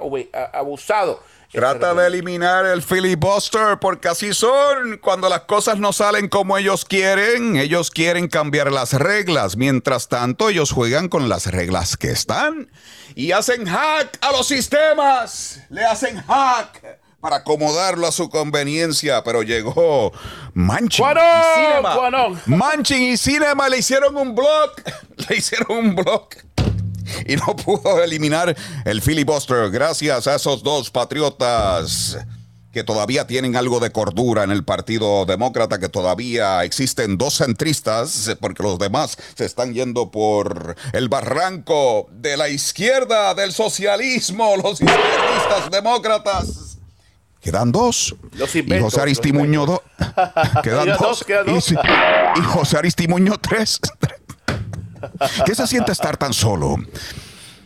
B: abusado.
A: Trata de eliminar el filibuster porque así son. Cuando las cosas no salen como ellos quieren, ellos quieren cambiar las reglas. Mientras tanto, ellos juegan con las reglas que están y hacen hack a los sistemas. Le hacen hack para acomodarlo a su conveniencia. Pero llegó Manchin y Cinema. (laughs) Manchin y Cinema le hicieron un blog. (laughs) Le hicieron un blog. y no pudo eliminar el filibuster gracias a esos dos patriotas que todavía tienen algo de cordura en el Partido Demócrata, que todavía existen dos centristas, porque los demás se están yendo por el barranco de la izquierda, del socialismo, los izquierdistas demócratas. Quedan dos.
B: Los
A: y
B: inventos,
A: José Aristimuño dos. (laughs) Quedan dos.
B: dos, quedan
A: Y,
B: dos.
A: y José Aristimuño tres. (laughs) ¿Qué se siente estar tan solo?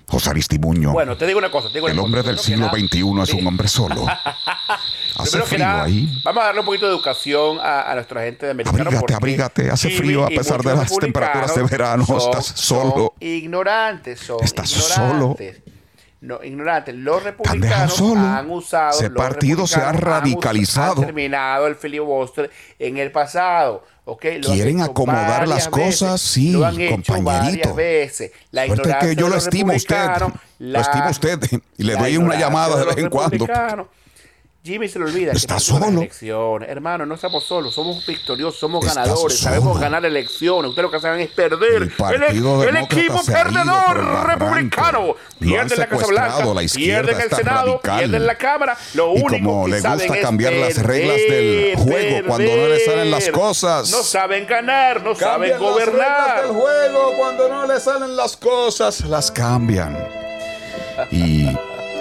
A: José Aristimuño.
B: Bueno, te digo una cosa. Te digo una
A: el
B: cosa.
A: hombre del
B: Primero que
A: siglo
B: nada-
A: XXI es un hombre solo. (laughs) Hace frío
B: nada,
A: ahí.
B: Vamos a darle un poquito de educación a, a nuestra gente de americano.
A: Abrígate, abrígate, hace frío a
B: y
A: pesar de las temperaturas de verano,
B: son-
A: estás solo.
B: son ignorantes, son
A: Estás
B: ignorantes. No, ignorantes. Los republicanos
A: solo.
B: han usado.
A: Ese partido se ha radicalizado.
B: Han terminado el filibuster en el pasado. ¿ok? Lo han
A: Quieren acomodar las cosas,
B: veces,
A: sí,
B: lo han
A: compañerito.
B: veces. La ignorancia
A: que yo
B: de
A: lo estimo a usted.
B: republicanos,
A: Lo
B: la-
A: estimo a usted. Y le
B: la
A: doy una llamada de
B: los
A: vez en cuando.
B: Jimmy se le olvida
A: Está solo.
B: elecciones. Hermano, no estamos solos, somos victoriosos, somos
A: Estás
B: ganadores,
A: solo.
B: sabemos ganar elecciones. Ustedes lo que saben es perder.
A: El Partido
B: el, el equipo perdedor republicano.
A: Lo
B: Pierde
A: han
B: en la Casa Blanca,
A: la izquierda
B: pierde en el Senado,
A: radical.
B: pierde en la Cámara. Lo
A: Y
B: único
A: como
B: que
A: le
B: saben
A: gusta
B: es
A: cambiar las
B: perder,
A: reglas del juego cuando no le salen las
B: perder.
A: cosas.
B: No saben ganar, no saben
A: Cambian las
B: gobernar.
A: reglas del juego cuando no le salen las cosas, las cambian. Y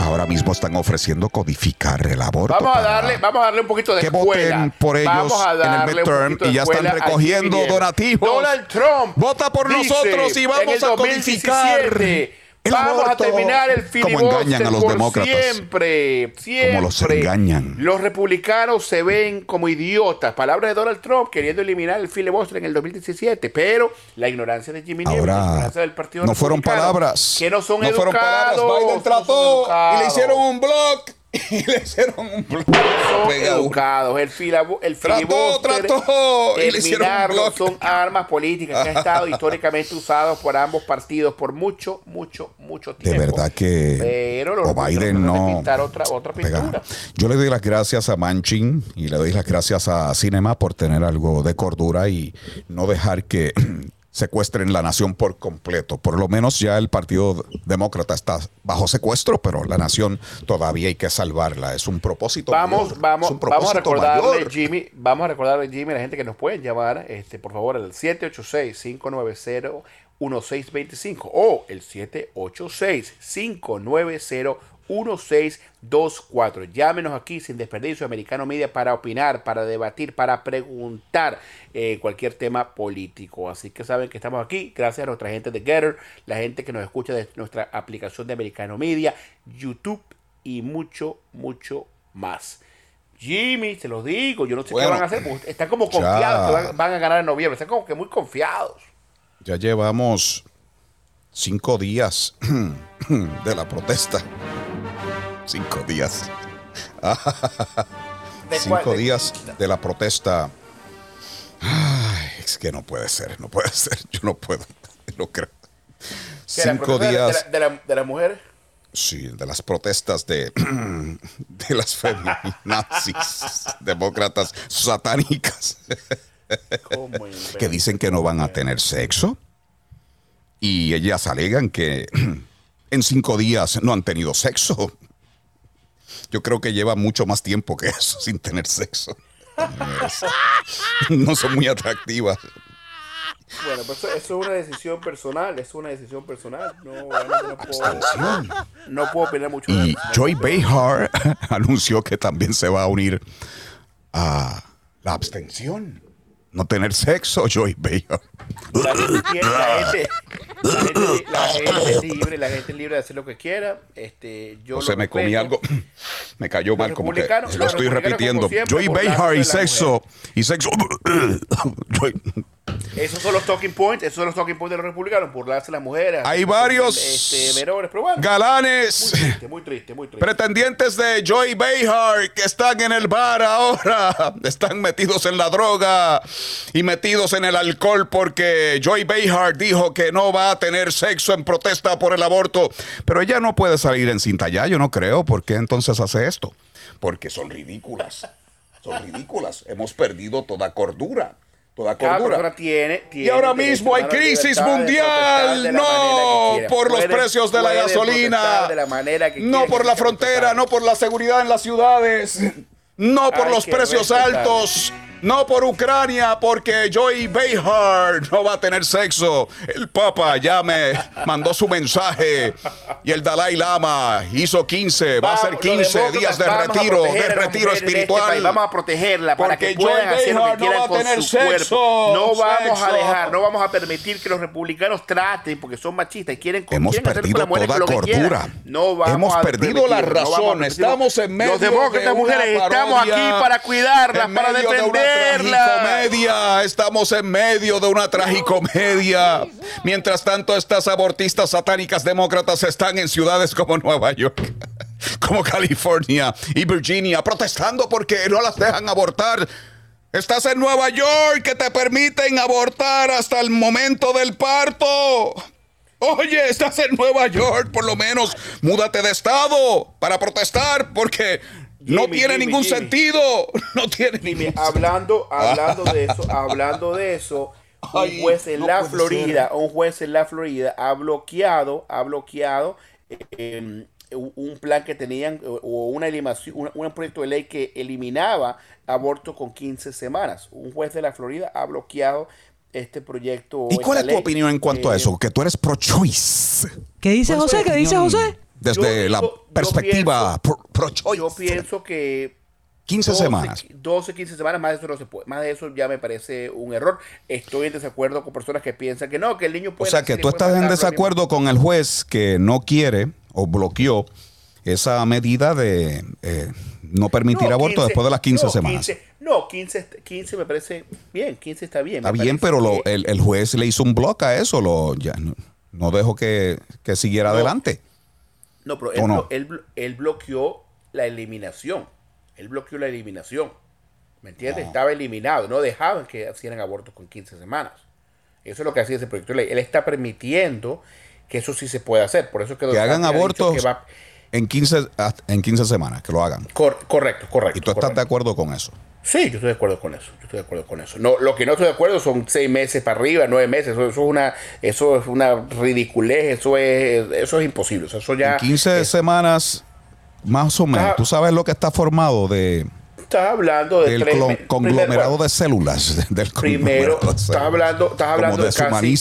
A: ahora mismo están ofreciendo codificar el aborto.
B: Vamos a darle, vamos a darle un poquito de
A: que
B: escuela.
A: voten por ellos en el midterm y ya están recogiendo donativos.
B: Donald Trump.
A: Vota por nosotros y vamos a codificar
B: 2017,
A: el
B: Vamos a terminar el
A: Como
B: filibuster
A: engañan a los
B: por
A: demócratas.
B: siempre, siempre.
A: Como los engañan.
B: Los republicanos se ven como idiotas. Palabras de Donald Trump queriendo eliminar el filibuster en el 2017, pero la ignorancia de Jimmy Nieves,
A: Ahora,
B: la ignorancia del Partido
A: no fueron palabras.
B: que no son
A: no fueron palabras. Biden trató y le hicieron un blog. Y (laughs) le hicieron un blog.
B: son educados. El, filabo- el
A: Trató, trató, y le hicieron un
B: eliminarlo,
A: bloque.
B: son armas políticas que han estado (laughs) históricamente usados por ambos partidos por mucho, mucho, mucho
A: De
B: tiempo.
A: verdad que
B: Pero los
A: o Biden
B: de
A: no
B: pintar otra, pintura.
A: Yo le doy las gracias a Manchin y le doy las gracias a Cinema por tener algo de cordura y no dejar que secuestren la nación por completo. Por lo menos ya el Partido Demócrata está bajo secuestro, pero la nación todavía hay que salvarla. Es un propósito.
B: Vamos,
A: mayor.
B: vamos,
A: un
B: vamos a recordarle,
A: mayor.
B: Jimmy, vamos a recordarle, Jimmy, a la gente que nos pueden llamar, este, por favor, al 786-590-1625 o el 786-590-1624. Llámenos aquí sin desperdicio, Americano Media, para opinar, para debatir, para preguntar eh, cualquier tema político. Así que saben que estamos aquí, gracias a nuestra gente de Getter, la gente que nos escucha de nuestra aplicación de Americano Media, YouTube y mucho, mucho más. Jimmy, se los digo, yo no sé
A: Bueno,
B: qué van a hacer, porque están como
A: ya.
B: confiados que van, van a ganar en noviembre, están como que muy confiados.
A: Ya llevamos cinco días (clears throat) de la protesta. Cinco días. (laughs)
B: ¿De
A: Cinco
B: cuál? De-
A: días de la protesta. Ay, es que no puede ser, no puede (laughs) ser. Yo no puedo, (laughs) no creo.
B: ¿Qué, la
A: Cinco
B: la-
A: días,
B: De, la, de, la- de las mujeres.
A: sí, de las protestas de, (clears throat) de las feminazis, demócratas satánicas,
B: ¿Cómo
A: que dicen que no van a tener sexo. Y ellas alegan que (clears throat) en cinco días no han tenido sexo. Yo creo que lleva mucho más tiempo que eso (laughs) sin tener sexo. No son muy atractivas.
B: Bueno, pues eso, eso es una decisión personal, es una decisión personal. No, no puedo, no puedo opinar mucho
A: Y
B: eso.
A: Joy Behar (laughs) anunció que también se va a unir a la abstención. No tener sexo, Joy Behar.
B: La gente, la (laughs) gente, la gente- la gente es libre, la gente es libre de hacer lo que quiera. Este, yo
A: O
B: lo
A: me comí algo. (clears throat) Me cayó mal, como que lo estoy repitiendo. Joy
B: burlándose
A: Behar
B: de
A: y sexo. (clears throat) Y sexo.
B: Esos son los talking points, esos son los talking points de los republicanos, burlarse de las mujeres.
A: Hay varios
B: Este, menores, pero bueno, muy
A: Galanes.
B: triste, muy triste, muy triste.
A: Pretendientes de Joy Behar que están en el bar ahora, (laughs) están metidos en la droga y metidos en el alcohol porque Joy Behar dijo que no va a tener sexo en protesta por el aborto. Pero ella no puede salir en cinta ya, yo no creo. ¿Por qué entonces hace esto? Porque son ridículas. Son ridículas. Hemos perdido toda cordura. Toda
B: Cada
A: cordura.
B: tiene, tiene
A: Y ahora mismo hay crisis mundial. No por los precios de la gasolina.
B: de la manera que
A: No por la frontera, no por la seguridad en las ciudades. No por
B: Hay
A: los precios
B: respetar.
A: altos. No por Ucrania, porque Joy Behar no va a tener sexo. El Papa ya me mandó su mensaje. Y el Dalai Lama hizo 15. Va a ser
B: Vamos, los
A: 15
B: demócratas
A: días de
B: a
A: retiro, de
B: a
A: retiro
B: este
A: espiritual.
B: país. vamos a protegerla para
A: Porque
B: que puedan
A: Joy
B: hacer lo
A: Behar
B: que
A: no
B: quieran
A: va a
B: con
A: tener
B: su
A: sexo,
B: cuerpo. No vamos a
A: sexo.
B: dejar, no vamos a permitir que los republicanos traten porque son machistas y quieren con-
A: Hemos
B: quieren con
A: perdido toda
B: lo que
A: cordura.
B: quieran. No vamos
A: Hemos
B: a
A: perdido la
B: no a
A: razón.
B: permitirlo.
A: Estamos en medio
B: Los demócratas
A: de
B: mujeres estamos aquí para cuidarlas, para
A: medio
B: defenderlas.
A: tragicomedia. Estamos en medio de una tragicomedia. Mientras tanto, estas abortistas satánicas demócratas están en ciudades como Nueva York, (laughs) como California y Virginia, protestando porque no las dejan abortar. Estás en Nueva York que te permiten abortar hasta el momento del parto. Oye, estás en Nueva York, por lo menos múdate de estado para protestar porque no tiene
B: Jimmy,
A: ningún
B: Jimmy.
A: sentido. (laughs) No tiene
B: Jimmy,
A: ningún
B: hablando, hablando de eso, (laughs) hablando de eso, un juez en
A: no
B: la Florida, un juez en la Florida ha bloqueado, ha bloqueado eh, un plan que tenían o- una eliminación, un, un proyecto de ley que eliminaba aborto con 15 semanas. Un juez de la Florida ha bloqueado este proyecto.
A: ¿Y cuál es tu
B: ley.
A: opinión en cuanto a
B: Eh,
A: eso? Que tú eres pro-choice.
M: ¿Qué dice
A: ¿Cuál es tu
M: José? ¿Qué dice José?
A: Desde
B: Yo
A: la
B: yo
A: perspectiva pro- pro-choice.
B: Yo pienso que
A: 15
B: 12,
A: semanas.
B: 12, 15 semanas, más de eso no se puede. Más de eso ya me parece un error. Estoy en desacuerdo con personas que piensan que no, que el niño
A: O
B: puede.
A: sea
B: nacer
A: que tú estás en desacuerdo con el juez que no quiere o bloqueó esa medida de eh, no permitir
B: No,
A: aborto
B: 15,
A: después de las 15
B: no,
A: semanas.
B: 15, no, 15, 15 me parece bien, 15 está bien.
A: Está bien, pero lo- el, el juez le hizo un bloque a eso, lo, ya, no, no dejó que, que siguiera adelante.
B: No, pero
A: ¿O
B: él,
A: no?
B: él blo- él bloqueó la eliminación. Él bloqueó la eliminación. ¿Me entiendes? Estaba eliminado. No dejaban que hicieran abortos con 15 semanas. Eso es lo que hacía ese proyecto de ley. Él está permitiendo que eso sí se puede hacer. Por eso que,
A: Que hagan abortos
B: que va-
A: en 15, hasta- en 15 semanas, que lo hagan.
B: Cor- correcto, correcto.
A: Y tú estás de acuerdo con eso.
B: Sí, yo estoy de acuerdo con eso. Yo estoy de acuerdo con eso. No, lo que no estoy de acuerdo son seis meses para arriba, nueve meses. Eso, eso es una, eso es una ridiculez. Eso es, eso es imposible. O sea, eso ya.
A: En 15 semanas, más o menos.
B: Ah.
A: Tú sabes lo que está formado de
B: Estás hablando de
A: el
B: tres
A: conglomerado
B: primero,
A: de células. (laughs) Del
B: Primero,
A: de
B: estás hablando, estás hablando de (laughs) casi,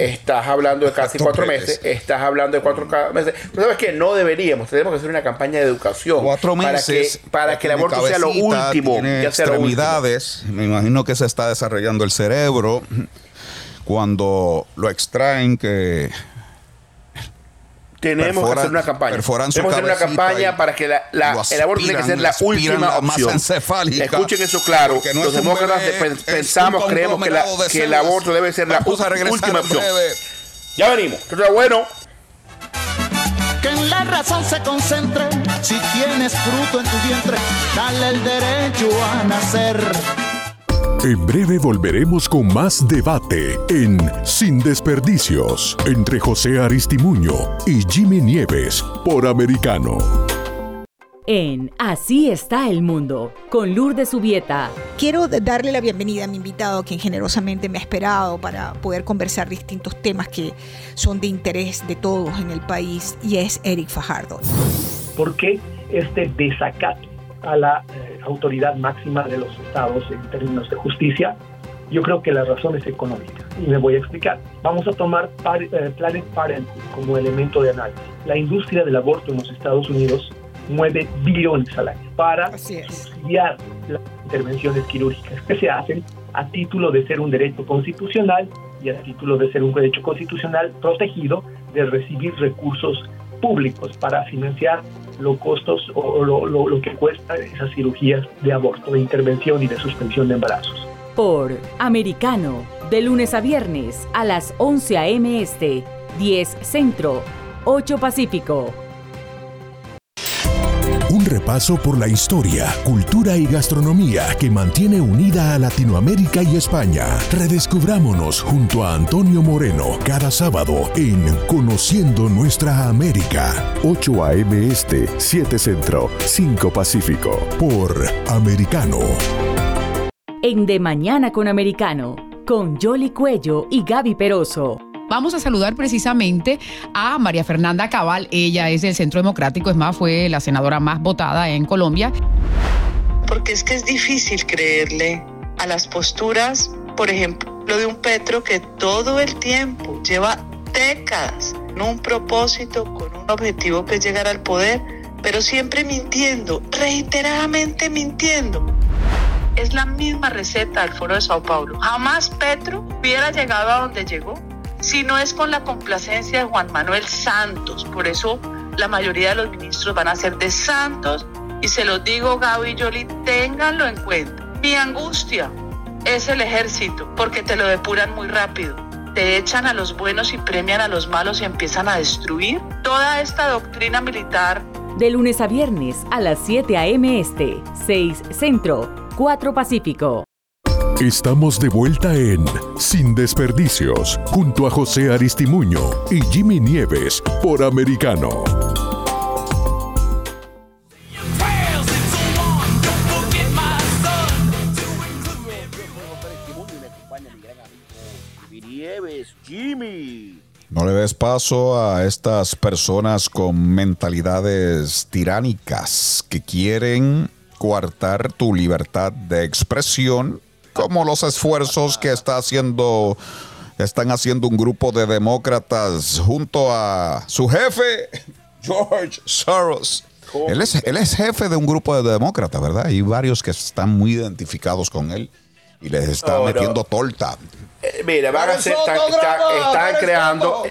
B: estás hablando de casi cuatro meses, estás hablando de cuatro meses. Pero sabes que no deberíamos, tenemos que hacer una campaña de educación
A: Cuatro meses.
B: para que, para que el aborto sea lo último,
A: Tiene
B: ya sea lo último.
A: extremidades. Me imagino que se está desarrollando el cerebro. Cuando lo extraen, que
B: Tenemos que
A: perforan-
B: hacer una campaña.
A: perforan su
B: Tenemos que hacer una campaña para que la, la-
A: lo
B: el aborto tiene que
A: aspiran,
B: ser la
A: aspiran
B: última
A: la
B: opción. Escuchen eso claro.
A: No
B: Los demócratas
A: bebé,
B: pensamos, creemos que, la- que el aborto debe ser la
A: Vamos a regresar
B: última opción. Ya venimos. Esto está bueno.
N: Que en la razón se concentre. Si tienes fruto en tu vientre, dale el derecho a nacer.
D: En breve volveremos con más debate en Sin Desperdicios entre José Aristimuño y Jimmy Nieves por Americano.
G: En Así está el mundo, con Lourdes Subieta.
O: Quiero darle la bienvenida a mi invitado, quien generosamente me ha esperado para poder conversar distintos temas que son de interés de todos en el país, y es Eric Fajardo.
P: ¿Por qué este desacato a la eh, autoridad máxima de los estados en términos de justicia? Yo creo que la razón es económica y me voy a explicar. Vamos a tomar par- eh, Planet Parenthood como elemento de análisis. La industria del aborto en los Estados Unidos mueve billones al año para subsidiar las intervenciones quirúrgicas que se hacen a título de ser un derecho constitucional y a título de ser un derecho constitucional protegido de recibir recursos públicos para financiar los costos o lo que cuesta esas cirugías de aborto, de intervención y de suspensión de embarazos.
G: Por Americano, de lunes a viernes a las 11 a.m. Este, 10 Centro, 8 Pacífico.
D: Repaso por la historia, cultura y gastronomía que mantiene unida a Latinoamérica y España. Redescubrámonos junto a Antonio Moreno cada sábado en Conociendo Nuestra América. 8 a.m. Este, 7 Centro, 5 Pacífico. Por Americano.
G: en De Mañana con Americano, con Jolly Cuello y Gaby Peroso.
M: Vamos a saludar precisamente a María Fernanda Cabal. Ella es del Centro Democrático, es más, fue la senadora más votada en Colombia.
Q: Porque es que es difícil creerle a las posturas, por ejemplo, de un Petro que todo el tiempo lleva décadas en un propósito, con un objetivo que es llegar al poder, pero siempre mintiendo, reiteradamente mintiendo. Es la misma receta del Foro de Sao Paulo. Jamás Petro hubiera llegado a donde llegó si no es con la complacencia de Juan Manuel Santos. Por eso la mayoría de los ministros van a ser de Santos y se los digo Gaby y Yoli, ténganlo en cuenta. Mi angustia es el ejército porque te lo depuran muy rápido. Te echan a los buenos y premian a los malos y empiezan a destruir toda esta doctrina militar.
G: De lunes a viernes a las 7 a.m. Este, 6 Centro, 4 Pacífico.
D: Estamos de vuelta en Sin Desperdicios, junto a José Aristimuño y Jimmy Nieves por Americano.
A: Jimmy. No le des paso a estas personas con mentalidades tiránicas que quieren coartar tu libertad de expresión como los esfuerzos que está haciendo están haciendo un grupo de demócratas junto a su jefe (laughs) George Soros. Él es, él es jefe de un grupo de demócratas, ¿verdad? Hay varios que están muy identificados con él y les está
B: Oh, no.
A: metiendo torta.
B: Eh, mira, van a están, están- están creando,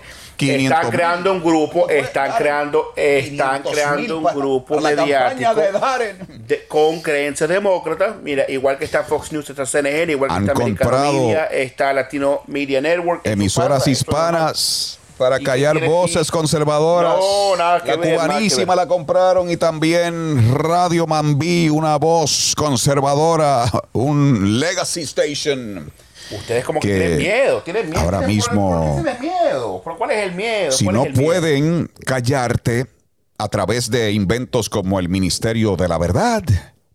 B: están creando un grupo, están creando, están
A: 500.000
B: creando un grupo mediático
A: de Darren.
B: de- con creencias demócratas. Mira, igual que está Fox News, está CNN, igual que
A: Han
B: está Americano
A: comprado
B: Media, está Latino Media Network.
A: Emisoras
B: pasa,
A: hispanas para callar voces conservadoras.
B: No, nada que
A: la
B: ver, nada que
A: cubanísima la compraron y también Radio Mambí, una voz conservadora, (laughs) un legacy station.
B: Ustedes como que,
A: que
B: tienen miedo, tienen miedo.
A: ahora
B: ¿Por-
A: mismo-
B: ¿Por miedo? ¿Por cuál es el miedo?
A: Si
B: ¿Cuál
A: no
B: el miedo?
A: pueden callarte a través de inventos como el Ministerio de la Verdad,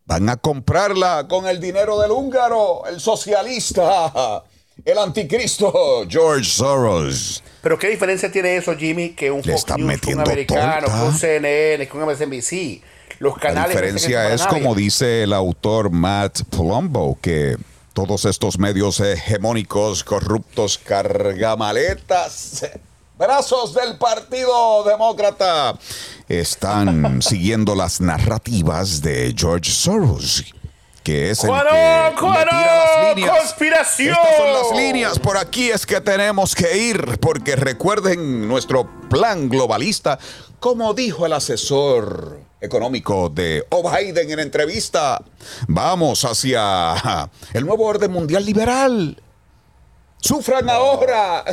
A: van a comprarla con el dinero del húngaro, el socialista, (laughs) el anticristo, George Soros.
B: Pero ¿qué diferencia tiene eso, Jimmy, que un
A: Le
B: Fox News, un americano,
A: torta.
B: que un CNN, que un MSNBC? Los
A: La
B: canales...
A: diferencia es, como dice el autor Matt Palumbo, que todos estos medios hegemónicos, corruptos, cargamaletas, brazos del Partido Demócrata, están (laughs) siguiendo las narrativas de George Soros, que es el que le
B: ¡Cuano,
A: tira las líneas.
B: ¡Conspiración!
A: Estas son las líneas, por aquí es que tenemos que ir, porque recuerden nuestro plan globalista, como dijo el asesor económico de O. Biden en entrevista, vamos hacia (laughs) el nuevo orden mundial liberal. Sufran ahora,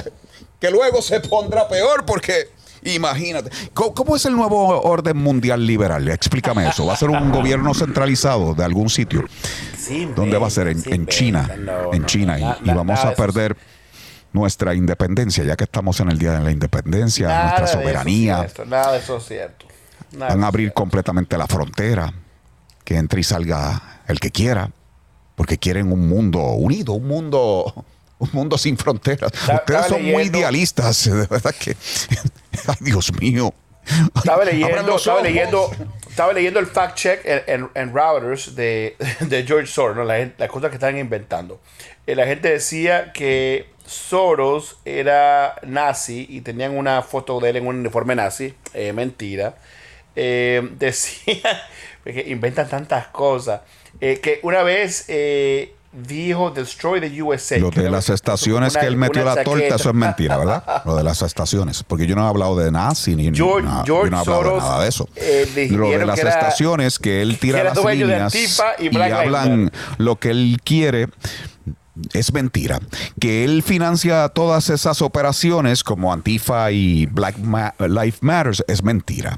A: que luego se pondrá peor, porque imagínate, ¿cómo, cómo es el nuevo orden mundial liberal? Explícame eso. ¿Va a ser un (laughs) gobierno centralizado de algún sitio? ¿Dónde va a ser? En, en China. en China. Y- y, vamos a perder nuestra independencia, ya que estamos en el Día de la Independencia, nuestra soberanía.
B: nada de eso es cierto.
A: Van a
B: eso
A: abrir completamente la frontera, que entre y salga el que quiera, porque quieren un mundo unido, un mundo, un mundo sin fronteras. Ustedes
B: estaba
A: son muy
B: leyendo-
A: idealistas, (laughs) de verdad que, (laughs) ay Dios mío.
B: Estaba leyendo, estaba leyendo, estaba leyendo el fact check en, en- en Reuters de, (laughs) de George Soros, ¿no? las cosas que están inventando. Eh, la gente decía que Soros era nazi y tenían una foto de él en un uniforme nazi. Eh, mentira. Eh, (laughs) decía que inventan tantas cosas. Eh, que una vez eh, dijo Destroy the USA.
A: Lo de las estaciones
B: una-
A: que él metió la torta, eso es mentira, ¿verdad? (laughs) Lo de las estaciones, porque yo no he hablado de nazi ni
B: George- George
A: yo no he hablado
B: Soros,
A: de nada de eso.
B: eh,
A: lo de las
B: era-
A: estaciones que él tira
B: que
A: las líneas
B: y
A: y, hablan lo que él quiere. Es mentira. Que él financia todas esas operaciones como Antifa y Black Ma- Life Matters es mentira.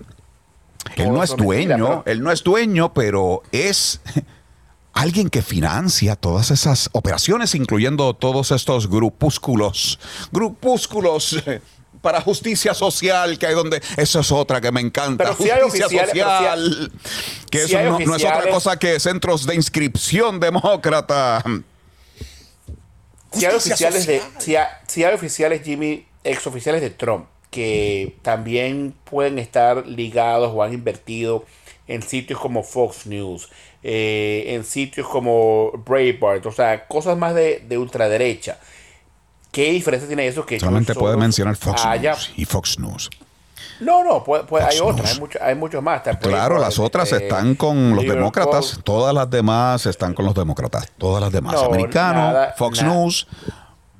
A: Él no es
B: mentira,
A: dueño, él no es dueño, pero es (laughs) alguien que financia todas esas operaciones, incluyendo todos estos grupúsculos, grupúsculos eh, para justicia social, que hay donde, eso es otra que me encanta,
B: Pero
A: justicia
B: pero hay-
A: social, que eso no, no es otra cosa que centros de inscripción demócrata.
B: Si hay oficiales de, si hay, si hay oficiales, Jimmy, ex oficiales de Trump, que también pueden estar ligados o han invertido en sitios como Fox News, eh, en sitios como Breitbart, o sea, cosas más de, de ultraderecha. ¿Qué diferencia tiene eso que
A: Solamente puede mencionar Fox
B: haya-
A: News y Fox News.
B: No, no, puede- puede- hay otras, hay, mucho- hay muchos más.
A: Claro, las otras
B: eh,
A: están con los demócratas. Todas las demás están con los demócratas. Todas las demás.
B: No,
A: Americano,
B: nada,
A: Fox
B: nada.
A: News,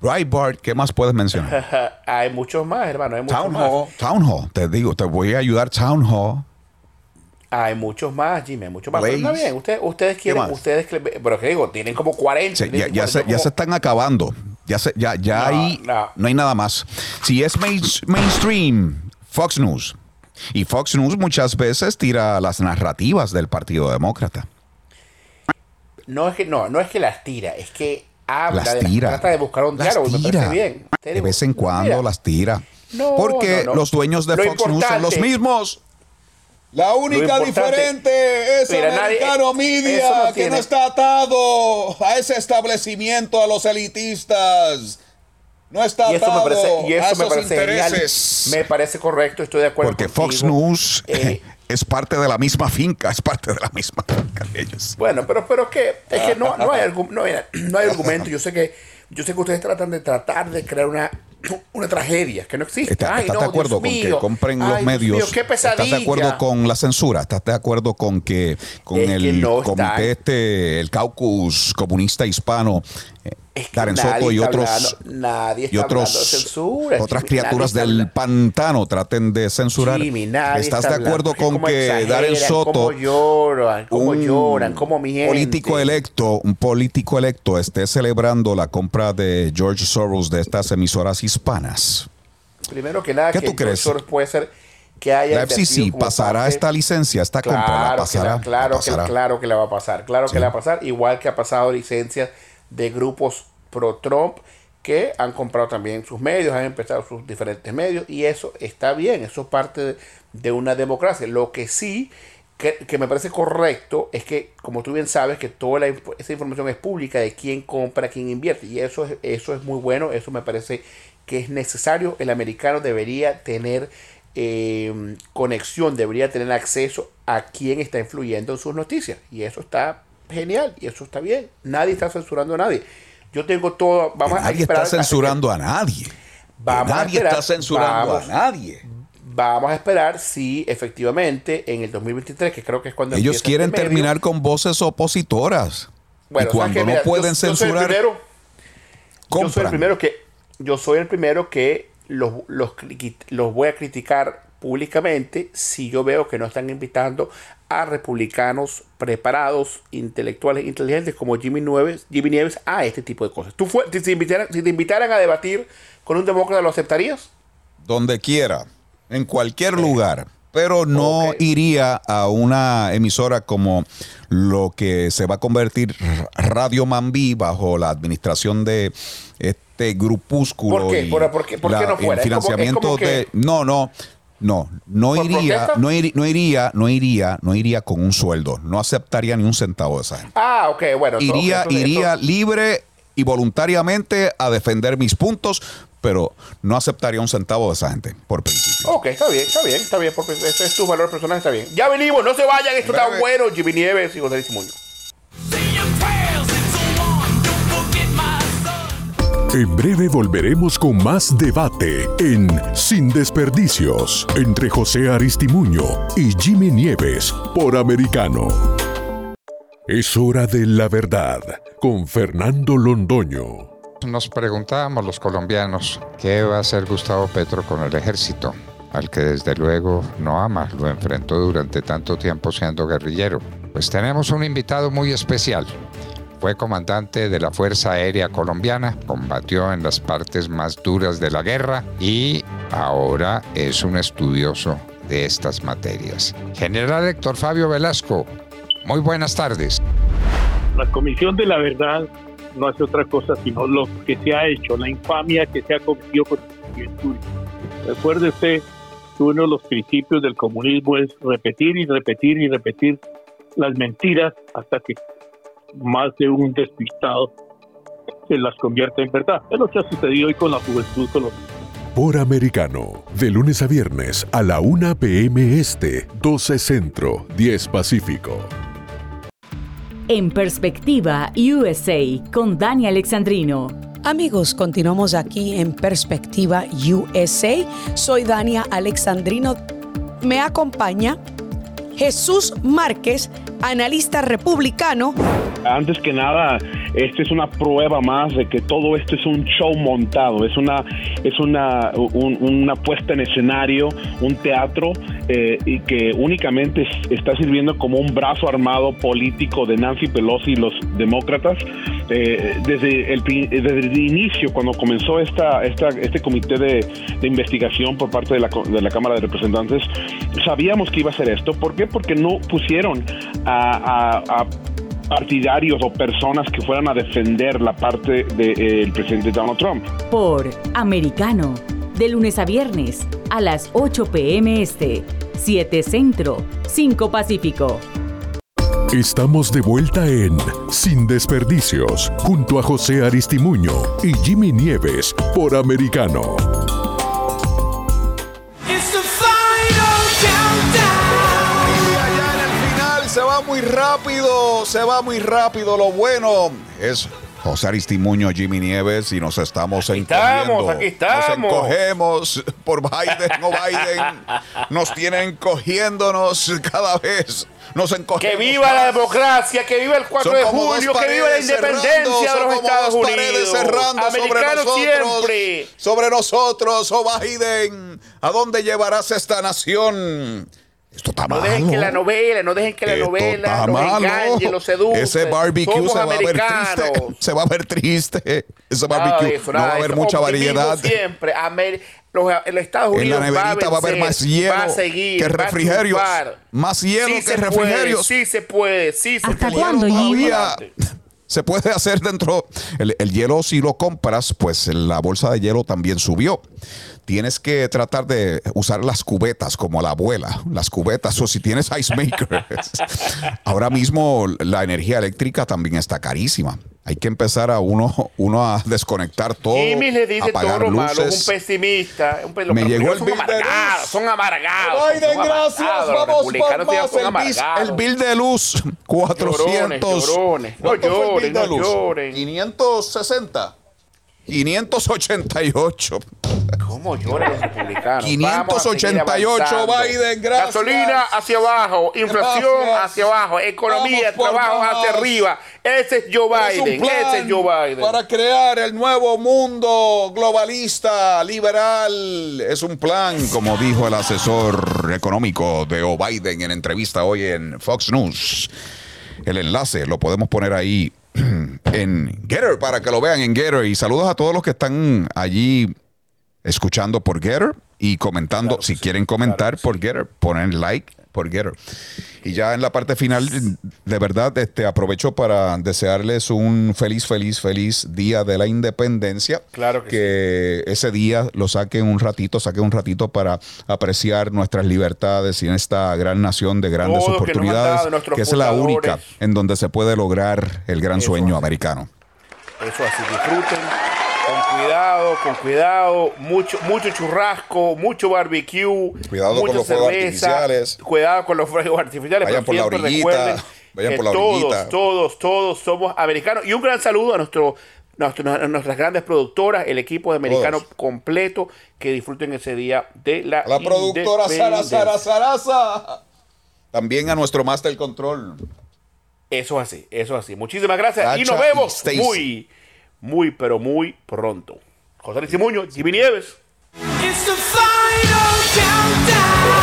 A: Breitbart. ¿Qué más puedes mencionar? (laughs)
B: hay muchos más, hermano, hay muchos
A: Town
B: más.
A: Hall. Town Hall. Te digo, te voy a ayudar. Town Hall.
B: Hay muchos más, Jimmy, hay muchos más. Pero está
A: Blaze.
B: bien, ustedes, ustedes quieren, ustedes, pero que digo, tienen como 40.
A: Sí, ya, se,
B: 40
A: ya se están acabando. Ya, se, ya, ya
B: No,
A: ahí
B: no.
A: no hay nada más. Si es main- mainstream, Fox News. Y Fox News muchas veces tira las narrativas del Partido Demócrata.
B: No es que no, no es que las tira, es que habla
A: Las
B: de
A: tira.
B: trata de buscar un
A: Las
B: diálogo, y me
A: tira.
B: parece bien.
A: De vez en cuando las tira.
B: No,
A: Porque
B: no, no.
A: los dueños de
B: Lo
A: Fox News son los mismos. La única diferente es
B: Mira,
A: Americano Media,
B: no
A: que
B: tiene-
A: no está atado a ese establecimiento, a los elitistas. No está
B: y eso me
A: atado
B: parece, y
A: a
B: eso me
A: esos
B: parece genial.
A: intereses.
B: Me parece correcto, estoy de acuerdo
A: Porque Fox. News
B: Eh,
A: es parte de la misma finca, es parte de la misma finca de ellos.
B: Bueno, pero, pero que es que no, no, hay, no, hay, no hay argumento. Yo sé que yo sé que ustedes tratan de tratar de crear una, una tragedia que no existe.
A: ¿Estás,
B: no,
A: de acuerdo
B: Dios
A: con que compren los
B: Dios
A: medios?
B: qué
A: ¿Estás de acuerdo con la censura? ¿Estás de acuerdo con que con
B: Es que
A: el
B: no
A: comité este, el caucus comunista hispano, eh, Karen
B: Nadie
A: Soto y otros
B: hablando- nadie está
A: y
B: hablando de
A: otros
B: censura,
A: otras
B: Jimmy,
A: criaturas del pantano traten de censurar?
B: Jimmy,
A: ¿Estás
B: está
A: de acuerdo con que
B: exageran,
A: Darren Soto
B: Cómo lloran, cómo
A: un
B: lloran, cómo mienten.
A: político electo, un político electo esté celebrando la compra de George Soros de estas emisoras hispanas?
B: Primero que nada,
A: ¿Qué
B: que
A: tú crees?
B: Soros puede ser que haya
A: La FCC pasará
B: parte-
A: esta licencia, esta compra, la
B: Claro,
A: pasará.
B: que la, claro,
A: la pasará.
B: Que, claro que la va a pasar, claro
A: Sí.
B: que la va a pasar, igual que ha pasado licencias de grupos pro-Trump que han comprado también sus medios, han empezado sus diferentes medios y eso está bien, eso es parte de, una democracia. Lo que sí que, que me parece correcto es que, como tú bien sabes, que toda la esa información es pública de quién compra, quién invierte y eso es, eso es muy bueno, eso me parece que es necesario. El americano debería tener eh, conexión, debería tener acceso a quién está influyendo en sus noticias. Y eso está genial y eso está bien. Nadie está censurando a nadie. Yo tengo todo. Vamos a
A: Nadie
B: esperar
A: está
B: a
A: censurando a nadie.
B: Vamos a
A: nadie
B: esperar,
A: está censurando
B: vamos.
A: a nadie.
B: Vamos a esperar si efectivamente en el 2023, que creo que es cuando
A: Ellos quieren
B: este medio-
A: terminar con voces opositoras.
B: Bueno,
A: y
B: ¿sabes
A: cuando no pueden
B: yo- yo soy
A: censurar,
B: primero- Yo soy el primero que yo soy el primero que los, los, los voy a criticar públicamente si yo veo que no están invitando a republicanos preparados, intelectuales, inteligentes como Jimmy Nieves, Jimmy Nieves a este tipo de cosas. ¿Tú fue, si, te invitaran, si te invitaran a debatir con un demócrata, ¿lo aceptarías?
A: donde quiera, en cualquier lugar, pero no iría a una emisora como lo que se va a convertir Radio Mambí bajo la administración de este grupúsculo
B: ¿Por qué?
A: y
B: ¿Por- por qué- por qué
A: la-
B: no fuera?
A: el
B: Es como- es
A: financiamiento
B: como que-
A: de no, no. No, no
B: ¿Por
A: iría, no, iría, no iría, no iría con un sueldo, no aceptaría ni un centavo de esa gente.
B: Ah, ok, bueno.
A: Iría, iría libre y voluntariamente a defender mis puntos, pero no aceptaría un centavo de esa gente, por principio.
B: Ok, está bien, está bien, está bien, porque ese es tu valor personal, está bien. Ya venimos, no se vayan, esto está bueno. Jimmy Nieves y José Luis Muñoz.
D: En breve volveremos con más debate en Sin Desperdicios entre José Aristimuño y Jimmy Nieves por Americano. Es hora de la verdad con Fernando Londoño.
J: Nos preguntábamos los colombianos qué va a hacer Gustavo Petro con el ejército, al que desde luego no ama, lo enfrentó durante tanto tiempo siendo guerrillero. Pues tenemos un invitado muy especial. Fue comandante de la Fuerza Aérea Colombiana, combatió en las partes más duras de la guerra y ahora es un estudioso de estas materias. General Héctor Fabio Velasco, muy buenas tardes.
K: La Comisión de la Verdad no hace otra cosa sino lo que se ha hecho, la infamia que se ha cometido con presidente Uribe. Recuérdese que uno de los principios del comunismo es repetir y repetir y repetir las mentiras hasta que más de un despistado se eh, las convierte en verdad. Es lo que ha sucedido hoy con la juventud colombiana.
D: Por Americano, de lunes a viernes a la 1 p.m. Este, 12 Centro, 10 Pacífico.
G: En Perspectiva USA con Dani Alexandrino.
R: Amigos, continuamos aquí en Perspectiva USA. Soy Dania Alexandrino. Me acompaña Jesús Márquez, analista republicano.
S: Antes que nada, esta es una prueba más de que todo esto es un show montado, es una, es una, una puesta en escenario, un teatro eh, y que únicamente está sirviendo como un brazo armado político de Nancy Pelosi y los demócratas. Eh, desde, el, desde el inicio, cuando comenzó esta, esta, este comité de, investigación por parte de la, de la Cámara de Representantes, sabíamos que iba a ser esto. ¿Por qué? Porque no pusieron a, partidarios o personas que fueran a defender la parte del presidente Donald Trump.
G: Por Americano, de lunes a viernes a las 8 pm este, 7 Centro, 5 Pacífico.
D: Estamos de vuelta en Sin Desperdicios, junto a José Aristimuño y Jimmy Nieves por Americano.
A: Muy rápido, se va muy rápido. Lo bueno es José Aristimuño, Jimmy Nieves y nos estamos aquí
B: Estamos, aquí estamos.
A: Nos encogemos por Biden o Biden. Nos tienen cogiéndonos cada vez. Nos encogemos.
B: Que viva la democracia, que viva el 4 de julio, que viva la independencia de los Estados Unidos.
A: cerrando sobre nosotros, siempre. Sobre nosotros, oh Biden. ¿A dónde llevarás esta nación? Esto está
B: no
A: malo.
B: dejen que la novela, no dejen que la novela los engañe, los seduzca.
A: Ese barbecue
B: Somos
A: se va, a ver triste, se va a ver triste. Ese barbecue no va a haber
B: eso.
A: mucha variedad.
B: Siempre. Amer- los, el Estados
A: En
B: Unidos
A: la neverita va a haber
B: vencer,
A: más hielo
B: va a seguir,
A: que
B: va a
A: refrigerios. Más hielo
B: Sí
A: que refrigerios.
B: Puede, sí se puede, sí se
G: ¿Hasta
B: puede.
G: cuándo, Jimmy?
A: Todavía se puede (laughs) hacer dentro. El, el hielo, si lo compras, pues la bolsa de hielo también subió. Tienes que tratar de usar las cubetas como la abuela, las cubetas, o si tienes ice makers. (laughs) Ahora mismo la energía eléctrica también está carísima. Hay que empezar a uno, uno a desconectar todo,
B: Jimmy le dice todo
A: apagar
B: lo malo, es un
A: luces.
B: pesimista. Un pe- los
A: Me llegó el
B: son
A: bill de
B: amargados,
A: luz.
B: son amargados.
A: Biden,
B: son
A: gracias.
B: amargados,
A: Vamos por más. El, el bill de luz, 400.
B: Llorones, llorones. No
A: ¿Cuánto fue el
B: lloren,
A: de
B: no lloren.
A: 560. 588.
B: ¿Cómo lloran los republicanos?
A: 588
B: Vamos a seguir avanzando.
A: Biden, gracias.
B: Gasolina hacia abajo, inflación
A: Gracias.
B: hacia abajo, economía,
A: Vamos
B: trabajo hacia arriba. Ese es Joe
A: Es
B: Biden,
A: plan
B: ese es Joe Biden.
A: Para crear el nuevo mundo globalista, liberal. Es un plan, como dijo el asesor económico de O. Biden en entrevista hoy en Fox News. El enlace lo podemos poner ahí (clears throat) en Getter para que lo vean en Getter. Y saludos a todos los que están allí escuchando por Getter y comentando. si quieren comentar por Getter, ponen like por Getter. Y ya en la parte final, de verdad, este, aprovecho para desearles un feliz, feliz, feliz día de la independencia.
B: Claro
A: que, ese día lo saquen un ratito, saquen un ratito para apreciar nuestras libertades y en esta gran nación de grandes
B: que
A: oportunidades, que es la única en donde se puede lograr el gran
B: Eso
A: sueño
B: así.
A: americano.
B: Eso así, disfruten. Con cuidado, con cuidado, mucho, mucho churrasco, mucho barbecue,
A: Cuidado con
B: mucha
A: los fuegos
B: cerveza,
A: artificiales.
B: Cuidado con los fuegos artificiales.
A: Vayan por la orillita, vayan por la
B: todos,
A: orillita.
B: todos, todos somos americanos. Y un gran saludo a nuestro, nuestras grandes productoras, el equipo de americano
A: Todos.
B: completo, que disfruten ese día de la
A: La productora Sara. Sara Sarasa. También a nuestro Master Control.
B: Eso es así, eso es así. Muchísimas gracias y nos vemos
A: y
B: muy, muy, pero muy pronto. José Luis Simuño, Jimmy Nieves.
N: It's the final countdown.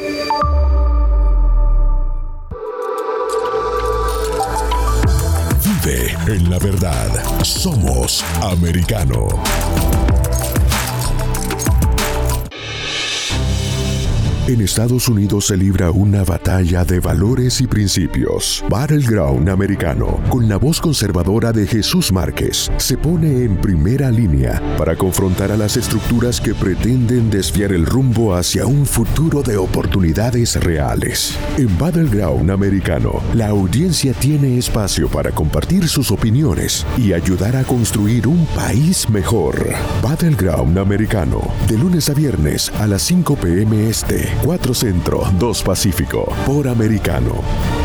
D: En la verdad. Somos americano. En Estados Unidos se libra una batalla de valores y principios. Battleground americano, con la voz conservadora de Jesús Márquez, se pone en primera línea para confrontar a las estructuras que pretenden desviar el rumbo hacia un futuro de oportunidades reales. En Battleground americano, la audiencia tiene espacio para compartir sus opiniones y ayudar a construir un país mejor. Battleground americano, de lunes a viernes a las 5 pm este. 4 Centro, 2 Pacífico, por Americano.